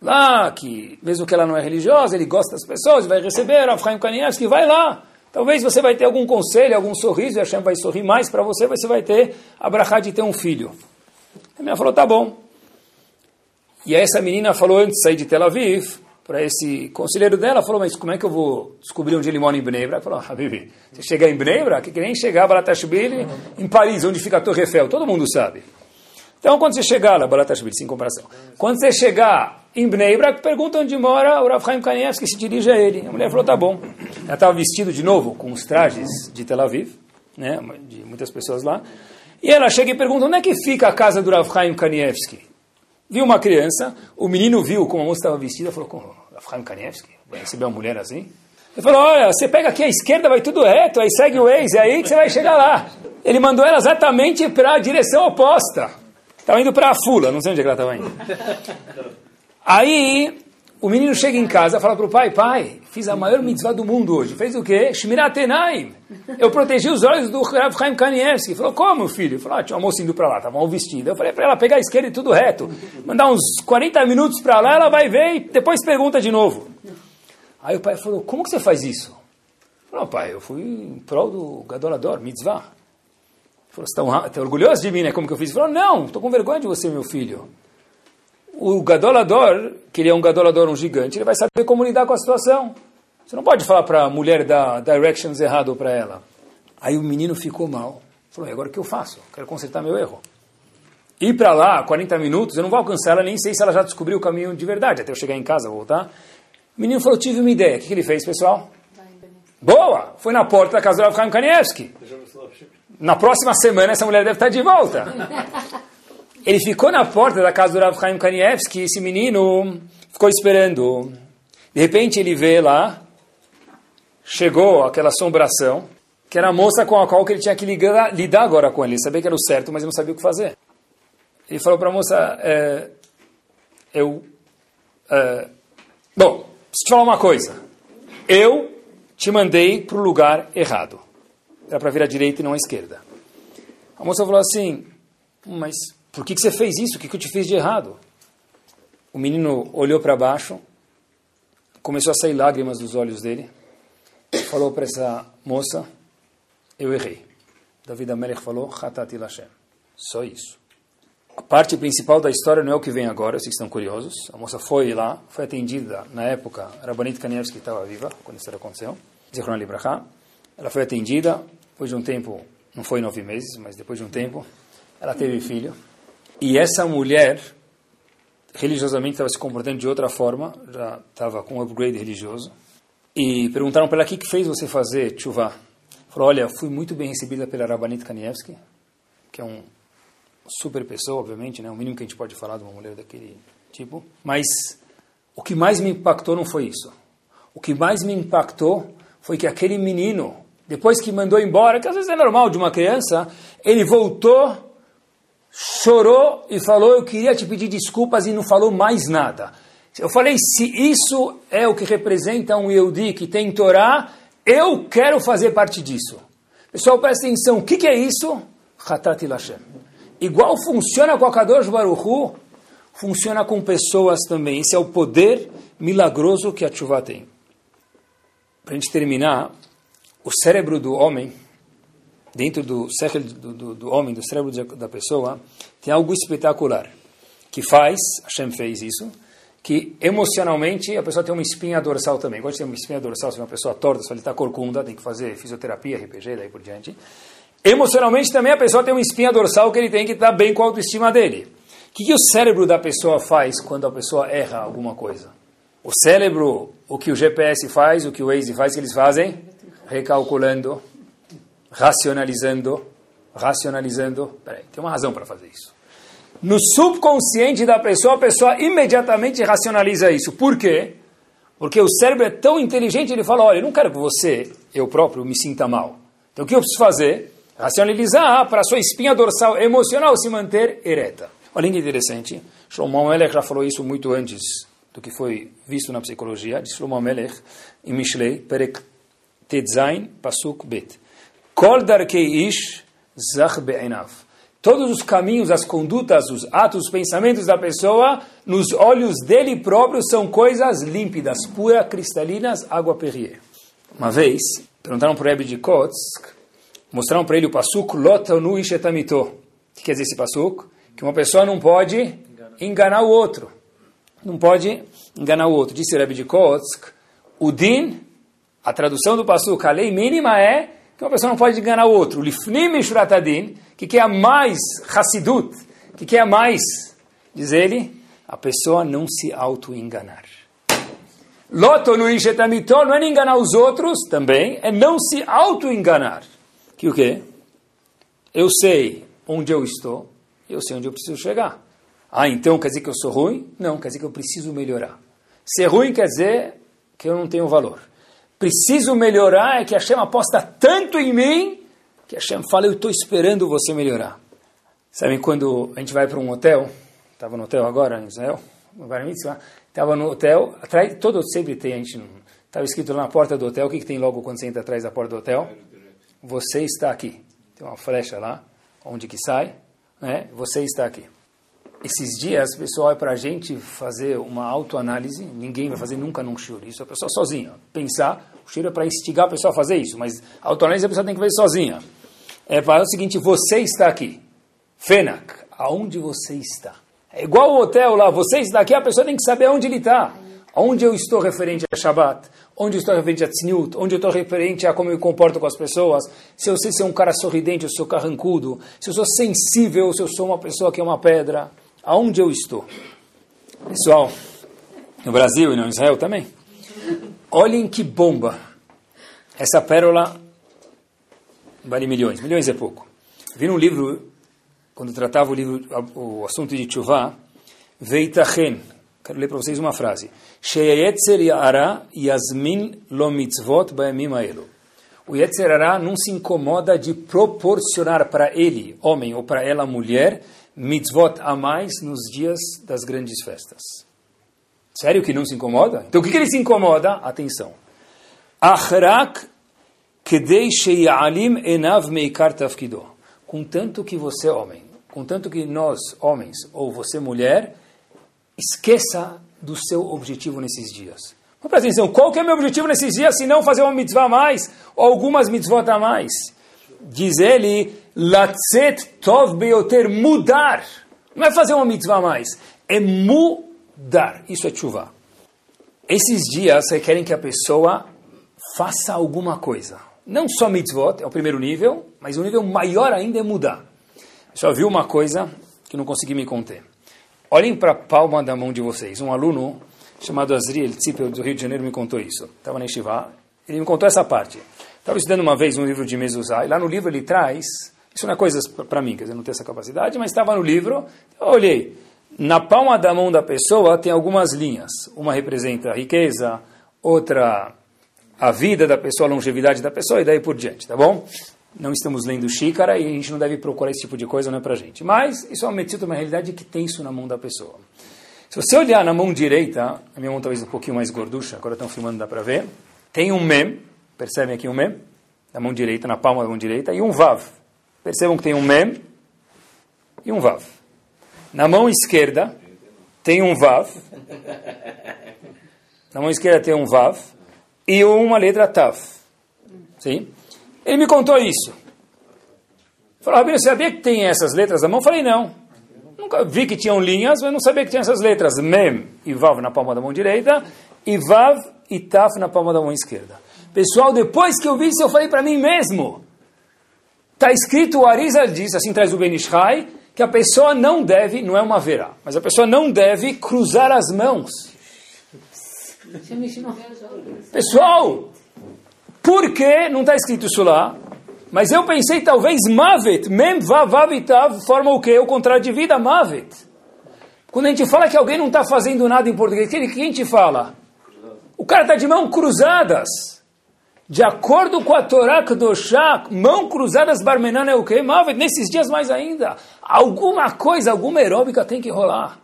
lá, que mesmo que ela não é religiosa, ele gosta das pessoas, vai receber, Rav Chaim Kanievski, vai lá. Talvez você vai ter algum conselho, algum sorriso, e Hashem vai sorrir mais para você, você vai ter a brachá de ter um filho. A menina falou, tá bom. E aí essa menina falou antes de sair de Tel Aviv, para esse conselheiro dela, falou, mas como é que eu vou descobrir onde ele mora em Bnei Brak? Falou, Habibi, você chegar em Bnei Brak, que nem chegar a Balatashvili em Paris, onde fica a Torre Eiffel, todo mundo sabe. Então, quando você chegar lá, Balatashvili, sem comparação, quando você chegar em Bnei Brak, pergunta onde mora o Rav Chaim Kanievski, se dirige a ele. A mulher falou, tá bom. Ela estava vestida de novo com os trajes de Tel Aviv, né, de muitas pessoas lá. E ela chega e pergunta, onde é que fica a casa do Rav Chaim Kanievski? Viu uma criança, o menino viu como a moça estava vestida, falou, com Rav Chaim Kanievski? Vai receber uma mulher assim? Ele falou, olha, você pega aqui à esquerda, vai tudo reto, aí segue o Waze, é aí que você vai chegar lá. Ele mandou ela exatamente para a direção oposta. Estava indo para a Fula, não sei onde é que ela estava indo. Aí, o menino chega em casa fala para o pai, pai, fiz a maior mitzvah do mundo hoje. Fez o quê? Shmirat Enaim. Eu protegi os olhos do Rav Chaim Kanievski. Falou, como, filho? Falou, ah, tinha uma moça indo para lá, estava mal vestida. Eu falei para ela pegar a esquerda e tudo reto. Mandar uns 40 minutos para lá, ela vai ver e depois pergunta de novo. Aí o pai falou, como que você faz isso? Falou, pai, eu fui em prol do Gadolador, mitzvah. Falou, você está orgulhoso de mim, né? Como que eu fiz? Falou, não, estou com vergonha de você, meu filho o gadolador, que ele é um gadolador, um gigante, ele vai saber como lidar com a situação. Você não pode falar para a mulher dar directions errado para ela. Aí o menino ficou mal. Falou, e agora o que eu faço? Quero consertar meu erro. Ir para lá, 40 minutos, eu não vou alcançar ela, nem sei se ela já descobriu o caminho de verdade, até eu chegar em casa, voltar. O menino falou, tive uma ideia. O que, que ele fez, pessoal? Boa! Foi na porta da casa do Rav Chaim Kanievski. Na próxima semana essa mulher deve estar de volta. (laughs) Ele ficou na porta da casa do Rav Chaim Kanievski, esse menino ficou esperando. De repente ele vê lá, chegou aquela assombração, que era a moça com a qual ele tinha que ligar, lidar agora com ele. Sabia que era o certo, mas ele não sabia o que fazer. Ele falou para a moça, é, eu... É, bom, preciso te falar uma coisa. Eu te mandei para o lugar errado. Era para vir à direita e não à esquerda. A moça falou assim, mas por que, que você fez isso? O que, que eu te fiz de errado? O menino olhou para baixo, começou a sair lágrimas dos olhos dele, falou para essa moça, eu errei. David Amelech falou, Hatati Lashem. Só isso. A parte principal da história não é o que vem agora, vocês estão curiosos. A moça foi lá, foi atendida, na época, Rabanit Kanievski estava viva, quando isso aconteceu, Zichron Libraha. Ela foi atendida, depois de um tempo, não foi nove meses, mas depois de um tempo, ela teve filho. E essa mulher, religiosamente, estava se comportando de outra forma, já estava com um upgrade religioso. E perguntaram para ela, o que, que fez você fazer chuva? Falou, olha, fui muito bem recebida pela Rabanit Kanievski, que é um super pessoa, obviamente, né? o mínimo que a gente pode falar de uma mulher daquele tipo. Mas o que mais me impactou não foi isso. O que mais me impactou foi que aquele menino, depois que mandou embora, que às vezes é normal de uma criança, ele voltou, chorou e falou: Eu queria te pedir desculpas e não falou mais nada. Eu falei: Se isso é o que representa um Yehudi que tem Torá, eu quero fazer parte disso. Pessoal, presta atenção: o que, que é isso? Hatat Lashem. Igual funciona com a Kadosh Baruchu, funciona com pessoas também. Esse é o poder milagroso que a chuva tem. Para a gente terminar, o cérebro do homem, dentro do do, do, do, homem, do cérebro da pessoa, tem algo espetacular que faz, Hashem fez isso, que emocionalmente a pessoa tem uma espinha dorsal também. Quando tem uma espinha dorsal, se uma pessoa torta, se ele está corcunda, tem que fazer fisioterapia, RPG, daí por diante. Emocionalmente também a pessoa tem uma espinha dorsal que ele tem que estar bem com a autoestima dele. O que, que o cérebro da pessoa faz quando a pessoa erra alguma coisa? O cérebro, o que o GPS faz, o que o Waze faz, que eles fazem? Recalculando, racionalizando, racionalizando. Peraí, tem uma razão para fazer isso. No subconsciente da pessoa, a pessoa imediatamente racionaliza isso. Por quê? Porque o cérebro é tão inteligente, ele fala, olha, eu não quero que você, eu próprio, me sinta mal. Então o que eu preciso fazer? racionalizar para a sua espinha dorsal emocional se manter ereta. Olha que interessante. Shlomo Melech já falou isso muito antes do que foi visto na psicologia. De Shlomo Melech, em Mishlei, Perek Tetzain, Pasuk Bet. Ish. Todos os caminhos, as condutas, os atos, os pensamentos da pessoa, nos olhos dele próprio, são coisas límpidas, puras, cristalinas, água Perrier. Uma vez, perguntaram para o Rebbe de Kotsk, mostraram para ele o pasuk Lotanu Ishetamito. O que quer dizer esse pasuk? Que uma pessoa não pode enganar o outro. Não pode enganar o outro. Disse o Rebbe de Kotsk, o din, a tradução do pasuk, a lei mínima é que uma pessoa não pode enganar o outro. Lifnim Mishratadin, que quer mais Hassidut, que quer mais, diz ele, a pessoa não se auto-enganar. Loto no Ishetamito não é enganar os outros também, é não se auto-enganar que o quê? Eu sei onde eu estou, eu sei onde eu preciso chegar. Ah, então quer dizer que eu sou ruim? Não, quer dizer que eu preciso melhorar. Ser ruim quer dizer que eu não tenho valor. Preciso melhorar é que Hashem aposta tanto em mim que Hashem fala, eu estou esperando você melhorar. Sabem quando a gente vai para um hotel, estava no hotel agora em Israel, estava no hotel, atrás, todo sempre tem, a gente estava escrito lá na porta do hotel, o que, que tem logo quando você entra atrás da porta do hotel? você está aqui. Tem uma flecha lá, onde que sai, né? Você está aqui. Esses dias, pessoal é para a gente fazer uma autoanálise, ninguém vai fazer nunca num shiur, isso é a pessoa sozinha. Pensar, o shiur é para instigar a pessoa a fazer isso, mas a autoanálise a pessoa tem que fazer sozinha. É para o seguinte, você está aqui. Fenak, aonde você está? É igual o hotel lá, você está aqui, a pessoa tem que saber onde ele está. Onde eu estou referente a Shabbat? onde eu estou referente a tzniut, onde eu estou referente a como eu me comporto com as pessoas, se eu sei ser um cara sorridente, eu sou carrancudo, se eu sou sensível, se eu sou uma pessoa que é uma pedra, aonde eu estou? Pessoal, no Brasil e no Israel também, olhem que bomba. Essa pérola vale milhões, milhões é pouco. Vi num livro, quando tratava o livro, o assunto de Tchuvah, Veitachen, quero ler para vocês uma frase. Sheyetzer yara yasmin lo mitzvot ba'emim. O Yetzer Hará não se incomoda de proporcionar para ele, homem, ou para ela, mulher, mitzvot a mais nos dias das grandes festas. Sério que não se incomoda? Então o que, que ele se incomoda? Atenção. Achrak kedei sheyalim enav meikar tafkido. Contanto que você, homem, contanto que nós, homens, ou você, mulher, esqueça do seu objetivo nesses dias. Mas presta atenção, qual que é meu objetivo nesses dias, se não fazer uma mitzvah a mais, ou algumas mitzvot a mais? Diz ele, latzet tov beyoter, mudar. Não é fazer uma mitzvah mais, é mudar. Isso é chuva. Esses dias requerem que a pessoa faça alguma coisa. Não só mitzvot, é o primeiro nível, mas o nível maior ainda é mudar. Só viu uma coisa que não consegui me conter. Olhem para a palma da mão de vocês. Um aluno chamado Azriel Tzipel, do Rio de Janeiro, me contou isso. Estava na Yeshiva, ele me contou essa parte. Estava estudando uma vez um livro de Mezuzah, e lá no livro ele traz, isso não é coisa para mim, quer dizer, não tenho essa capacidade, mas estava no livro, eu olhei, na palma da mão da pessoa tem algumas linhas. Uma representa a riqueza, outra a vida da pessoa, a longevidade da pessoa, e daí por diante, tá bom? Não estamos lendo xícara e a gente não deve procurar esse tipo de coisa, não é para gente. Mas isso é uma medida, uma realidade que tem isso na mão da pessoa. Se você olhar na mão direita, a minha mão talvez um pouquinho mais gorducha, agora estão filmando, dá para ver, tem um mem, percebem aqui um mem? Na mão direita, na palma da mão direita, e um vav. Percebam que tem um mem e um vav. Na mão esquerda tem um vav. Na mão esquerda tem um vav e uma letra tav. Sim? Ele me contou isso. Falou, Rabino, você sabia que tem essas letras na mão? Eu falei, não. Nunca vi que tinham linhas, mas não sabia que tinha essas letras. Mem e Vav na palma da mão direita, e Vav e Taf na palma da mão esquerda. Pessoal, depois que eu vi isso, eu falei para mim mesmo. Está escrito, o Arisa diz, assim traz o Benishai, que a pessoa não deve, não é uma verá, mas a pessoa não deve cruzar as mãos. Pessoal, por que não está escrito isso lá? Mas eu pensei, talvez, Mavet, Mem, Vavavitav, forma o quê? O contrário de vida, Mavet. Quando a gente fala que alguém não está fazendo nada em português, o que a gente fala? O cara está de mão cruzadas. De acordo com a Torá Kedoshá, mão cruzadas, Barmenana é o? Mavet, nesses dias mais ainda. Alguma coisa, alguma aeróbica tem que rolar.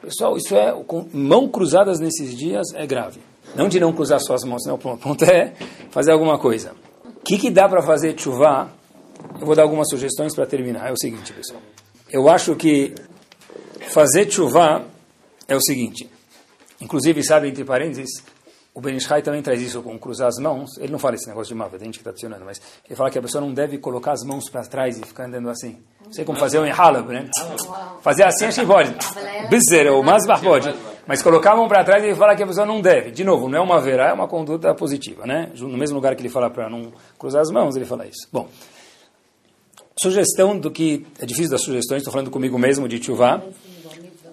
Pessoal, isso é, mão cruzadas nesses dias é grave. Não de não cruzar suas mãos, não, o ponto é fazer alguma coisa. O que, que dá para fazer chuva? Eu vou dar algumas sugestões para terminar. É o seguinte, pessoal. Eu acho que fazer chuva é o seguinte. Inclusive, sabe, entre parênteses, o Ben Ishai também traz isso com cruzar as mãos. Ele não fala esse negócio de mava, a gente que está adicionando, mas ele fala que a pessoa não deve colocar as mãos para trás e ficar andando assim. Não sei como fazer um Halab, né? Fazer assim acho que pode. Bizer, ou Masbar pode. Mas colocar a mão para trás, ele fala que a pessoa não deve. De novo, não é uma verá, é uma conduta positiva, né? No mesmo lugar que ele fala para não cruzar as mãos, ele fala isso. Bom, sugestão do que... É difícil das sugestões, estou falando comigo mesmo de Tchuvá.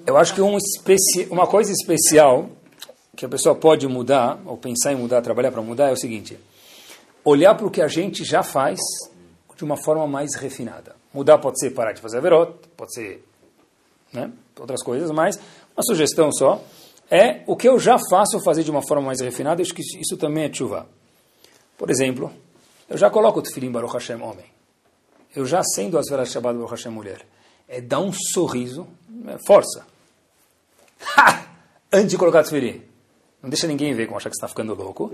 Eu acho que um especi, uma coisa especial que a pessoa pode mudar, ou pensar em mudar, trabalhar para mudar, é o seguinte: olhar para o que a gente já faz de uma forma mais refinada. Mudar pode ser parar de fazer verot, pode ser né, outras coisas, mas uma sugestão só é o que eu já faço fazer de uma forma mais refinada, acho que isso também é chuva. Por exemplo, eu já coloco o tefilim Baruch Hashem homem. Eu já acendo as velas Shabbat Baruch Hashem mulher. É dar um sorriso, é força. (laughs) Ha! Antes de colocar o tefilim. Não deixa ninguém ver como achar que você está ficando louco.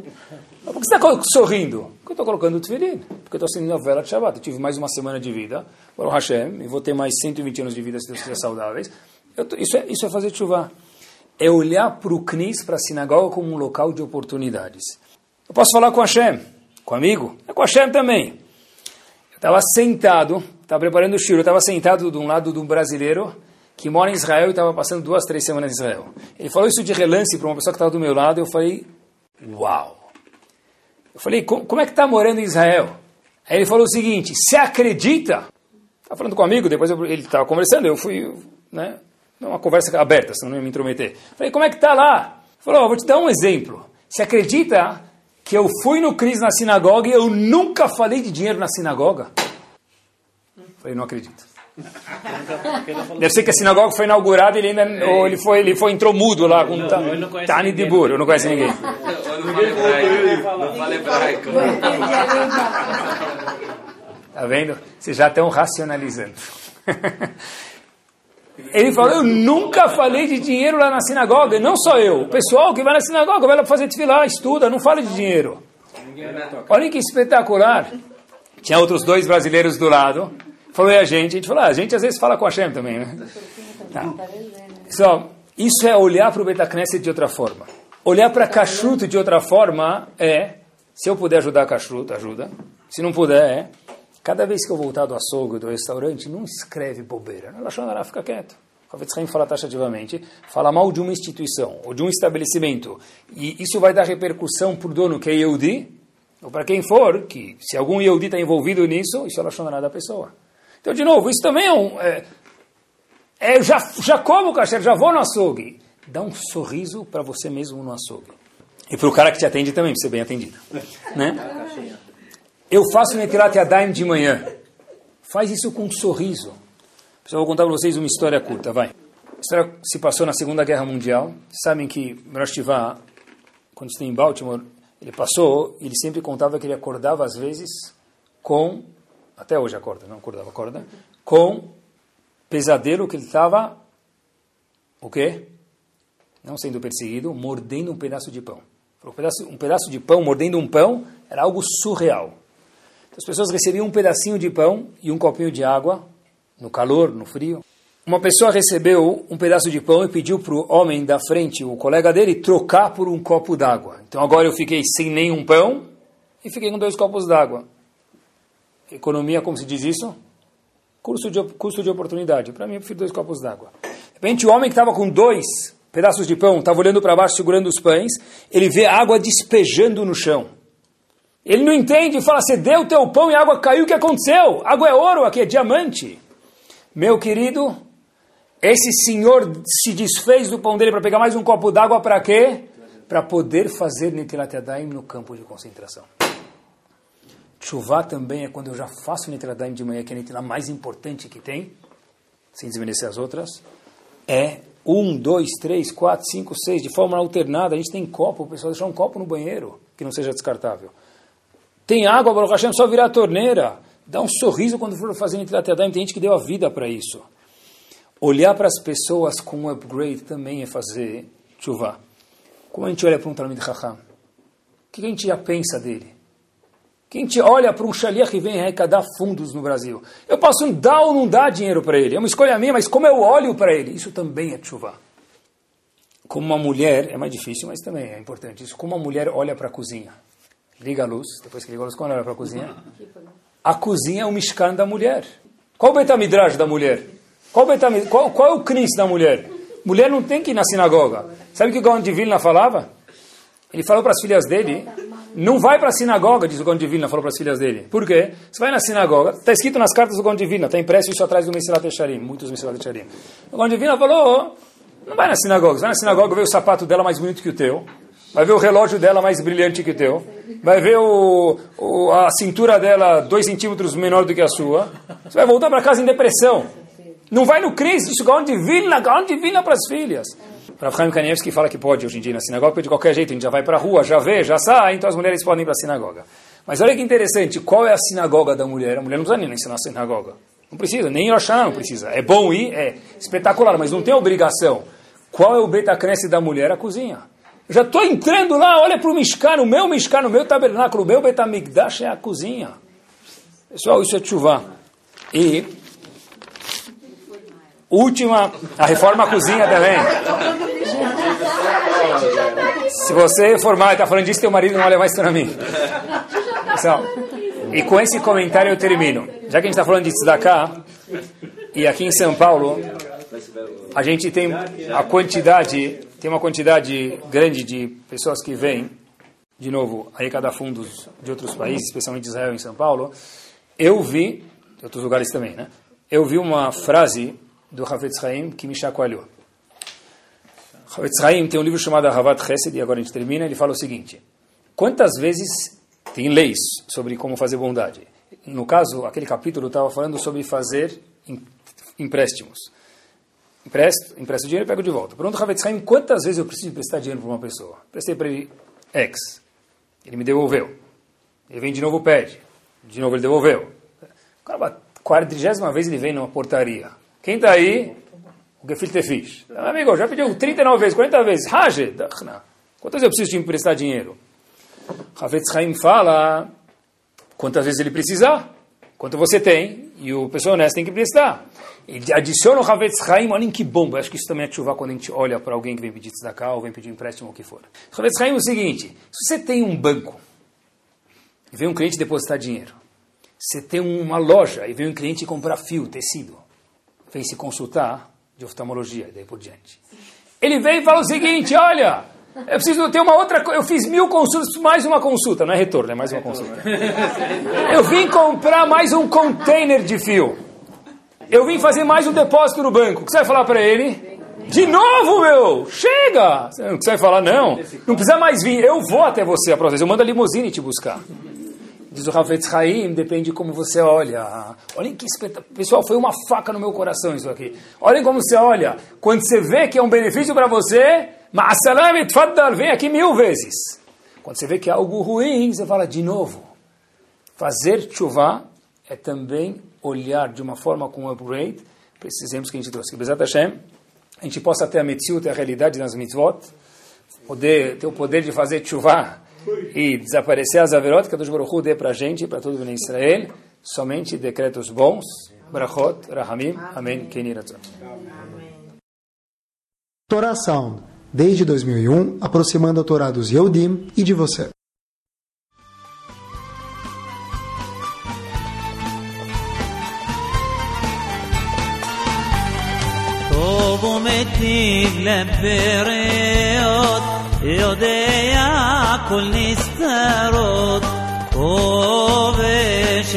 Por que você está sorrindo? Porque eu estou colocando o tefilim. Porque eu estou acendendo a vela de Shabbat. Eu tive mais uma semana de vida, Baruch Hashem, e vou ter mais 120 anos de vida se Deus quiser saudáveis. Tô, isso, é, isso é fazer chuva. É olhar para o Knis, para a sinagoga, como um local de oportunidades. Eu posso falar com Hashem, com amigo, é com Hashem também. Eu estava sentado, estava preparando o shiro, eu estava sentado de um lado de um brasileiro que mora em Israel e estava passando duas, três semanas em Israel. Ele falou isso de relance para uma pessoa que estava do meu lado, eu falei, Uau! Eu falei, como é que está morando em Israel? Aí ele falou o seguinte, você acredita? Estava falando com um amigo, depois eu, ele estava conversando, eu fui, né, uma conversa aberta, senão não ia me intrometer. Falei, como é que está lá? Ele falou, oh, vou te dar um exemplo. Você acredita que eu fui no Cris na sinagoga e eu nunca falei de dinheiro na sinagoga? Falei, não acredito. Deve ser que a sinagoga foi inaugurada e ele ainda ou ele foi ele foi entrou mudo lá com Tani de Bur, eu não conheço ninguém. Não fala hebraico. Tá vendo? Vocês já estão racionalizando. Ele falou, eu nunca falei de dinheiro lá na sinagoga, e não só eu. O pessoal que vai na sinagoga vai lá fazer desfilar, estuda, não fala de dinheiro. Olha que espetacular. Tinha outros dois brasileiros do lado. Falou, e a gente? A gente falou, ah, a gente às vezes fala com a Hashem também, né? Tá. So, isso é olhar para o Betacneset de outra forma. Olhar para Kashrut de outra forma é, se eu puder ajudar a Kashrut, ajuda. Se não puder, é, cada vez que eu voltar do açougue, do restaurante, não escreve bobeira. Não Lachonará, fica quieto. Havetz Haim fala taxativamente, fala mal de uma instituição ou de um estabelecimento. E isso vai dar repercussão para o dono que é Yehudi, ou para quem for, que se algum Yehudi está envolvido nisso, isso é Lachonará da pessoa. Então, de novo, isso também é um... É, é, já, já como kasher, já vou no açougue. Dá um sorriso para você mesmo no açougue. E para o cara que te atende também, para ser bem atendido. (laughs) Né? Eu faço Netilat Yadayim de manhã. Faz isso com um sorriso. Eu vou contar para vocês uma história curta, vai. A história se passou na Segunda Guerra Mundial. Sabem que Rosh quando esteve em Baltimore, ele passou, ele sempre contava que ele acordava às vezes com até hoje acorda, não acordava, acorda, com pesadelo que ele estava, o quê? Não sendo perseguido, mordendo um pedaço de pão. Um pedaço, um pedaço de pão, mordendo um pão, era algo surreal. Então, as pessoas recebiam um pedacinho de pão e um copinho de água, no calor, no frio. Uma pessoa recebeu um pedaço de pão e pediu para o homem da frente, o colega dele, trocar por um copo d'água. Então agora eu fiquei sem nenhum pão e fiquei com dois copos d'água economia, como se diz isso? Custo de, custo de oportunidade. Para mim, eu prefiro dois copos d'água. De repente, o homem que estava com dois pedaços de pão, estava olhando para baixo, segurando os pães, ele vê água despejando no chão. Ele não entende e fala, você deu teu pão e a água caiu, o que aconteceu? Água é ouro, aqui é diamante. Meu querido, esse senhor se desfez do pão dele para pegar mais um copo d'água para quê? Para poder fazer Yadayim no campo de concentração. Chuvá também é quando eu já faço Nitradaim de manhã, que é a Nitradaim mais importante que tem, sem desmerecer as outras. É um, dois, três, quatro, cinco, seis, de forma alternada. A gente tem copo, o pessoal deixar um copo no banheiro, que não seja descartável. Tem água, Baruch Hashem, só virar a torneira. Dá um sorriso quando for fazer Nitradaim. Tem gente que deu a vida para isso. Olhar para as pessoas com um upgrade também é fazer chuvá. Como a gente olha para um Talmud Chacham? O que a gente já pensa dele? Quem te olha para um shaliach que vem arrecadar fundos no Brasil? Eu posso dar ou não dar dinheiro para ele? É uma escolha minha, mas como eu olho para ele? Isso também é chuva. Como uma mulher, é mais difícil, mas também é importante isso. Como uma mulher olha para a cozinha. Liga a luz, depois que liga a luz, quando olha para a cozinha? A cozinha é o mishkan da mulher. Qual o betamidrash da mulher? Qual, betamid... qual, qual é o knis da mulher? Mulher não tem que ir na sinagoga. Sabe o que o Gaon de Vilna falava? Ele falou para as filhas dele não vai para a sinagoga, diz o Divina, falou para as filhas dele. Por quê? Você vai na sinagoga, está escrito nas cartas do Divina, está impresso isso atrás do Mesilat Echarim, muitos Mesilat Echarim. O Divina falou, não vai na sinagoga, você vai na sinagoga ver o sapato dela mais bonito que o teu, vai ver o relógio dela mais brilhante que o teu, vai ver o, o a cintura dela dois centímetros menor do que a sua, você vai voltar para casa em depressão. Não vai no Cristo, isso Divina, Gon Divina para as filhas. Rav Chaim Kanievski fala que pode hoje em dia na sinagoga, porque de qualquer jeito a gente já vai para a rua, já vê, já sai, então as mulheres podem ir para a sinagoga. Mas olha que interessante, qual é a sinagoga da mulher? A mulher não precisa nem ensinar a sinagoga. Não precisa, nem Yoshana não precisa. É bom ir, é espetacular, mas não tem obrigação. Qual é o betacresce da mulher? A cozinha. Eu já estou entrando lá, olha para o Mishkan, o meu Mishkan, o meu tabernáculo, o meu betamigdash é a cozinha. Pessoal, isso é chuvá. E última, a reforma cozinha também. Se você formar e está falando disso, teu marido não olha mais para mim. E com esse comentário eu termino. Já que a gente está falando de Tzedakah, e aqui em São Paulo, a gente tem a quantidade, tem uma quantidade grande de pessoas que vêm de novo, aí cada fundos de outros países, especialmente Israel e São Paulo, eu vi, de outros lugares também, né? Eu vi uma frase do Havetz Haim que me chacoalhou. Havetz Haim tem um livro chamado Havat Chesed, e agora a gente termina, ele fala o seguinte, quantas vezes tem leis sobre como fazer bondade? No caso, aquele capítulo estava falando sobre fazer empréstimos. Empresto, empresto dinheiro e pego de volta. Pergunta Havetz Haim, quantas vezes eu preciso prestar dinheiro para uma pessoa? Prestei para ele X. Ele me devolveu. Ele vem de novo, pede. De novo ele devolveu. Cara, quadrigésima vez ele vem numa portaria. Quem está aí? O Gefilte Fish. Meu amigo, já pediu 39 vezes, 40 vezes. Rage. Quantas vezes eu preciso te emprestar dinheiro? Havetz Haim fala quantas vezes ele precisar. Quanto você tem, e o pessoa honesta tem que prestar. Ele adiciona o Havetz Haim, olhem que bom. Eu acho que isso também é chuva quando a gente olha para alguém que vem pedir tzedakah ou vem pedir empréstimo ou o que for. Havetz Haim é o seguinte, se você tem um banco e vem um cliente depositar dinheiro, você tem uma loja e vem um cliente comprar fio, tecido, vem se consultar de oftalmologia e daí por diante. Ele vem e fala o seguinte, olha, eu preciso ter uma outra Eu fiz mil consultas, mais uma consulta. Não é retorno, é mais uma consulta. (laughs) Eu vim comprar mais um container de fio. Eu vim fazer mais um depósito no banco. O que você vai falar para ele? De novo, meu! Chega! Você vai falar? Não, não precisa mais vir. Eu vou até você a próxima vez. Eu mando a limusine te buscar. Diz o Rafael Haim, depende de como você olha. Olhem que espetáculo. Pessoal, foi uma faca no meu coração isso aqui. Olhem como você olha. Quando você vê que é um benefício para você, Ma'asalam tfaddal, vem aqui mil vezes. Quando você vê que é algo ruim, você fala de novo. Fazer chuva é também olhar de uma forma com upgrade para esses exemplos que a gente trouxe. Que, Hashem, a gente possa ter a mitzvot, a realidade nas mitzvot, poder, ter o poder de fazer chuva e desaparecer as averot que a Baruch dê para a gente, para todo mundo em Israel, somente decretos bons, brachot, rahamim, amém, keniratzon. Torah Sound, desde 2001, aproximando a Torá dos Yehudim e de você. טוב ומטיב לבריות, יודע כל נסתרות, כובש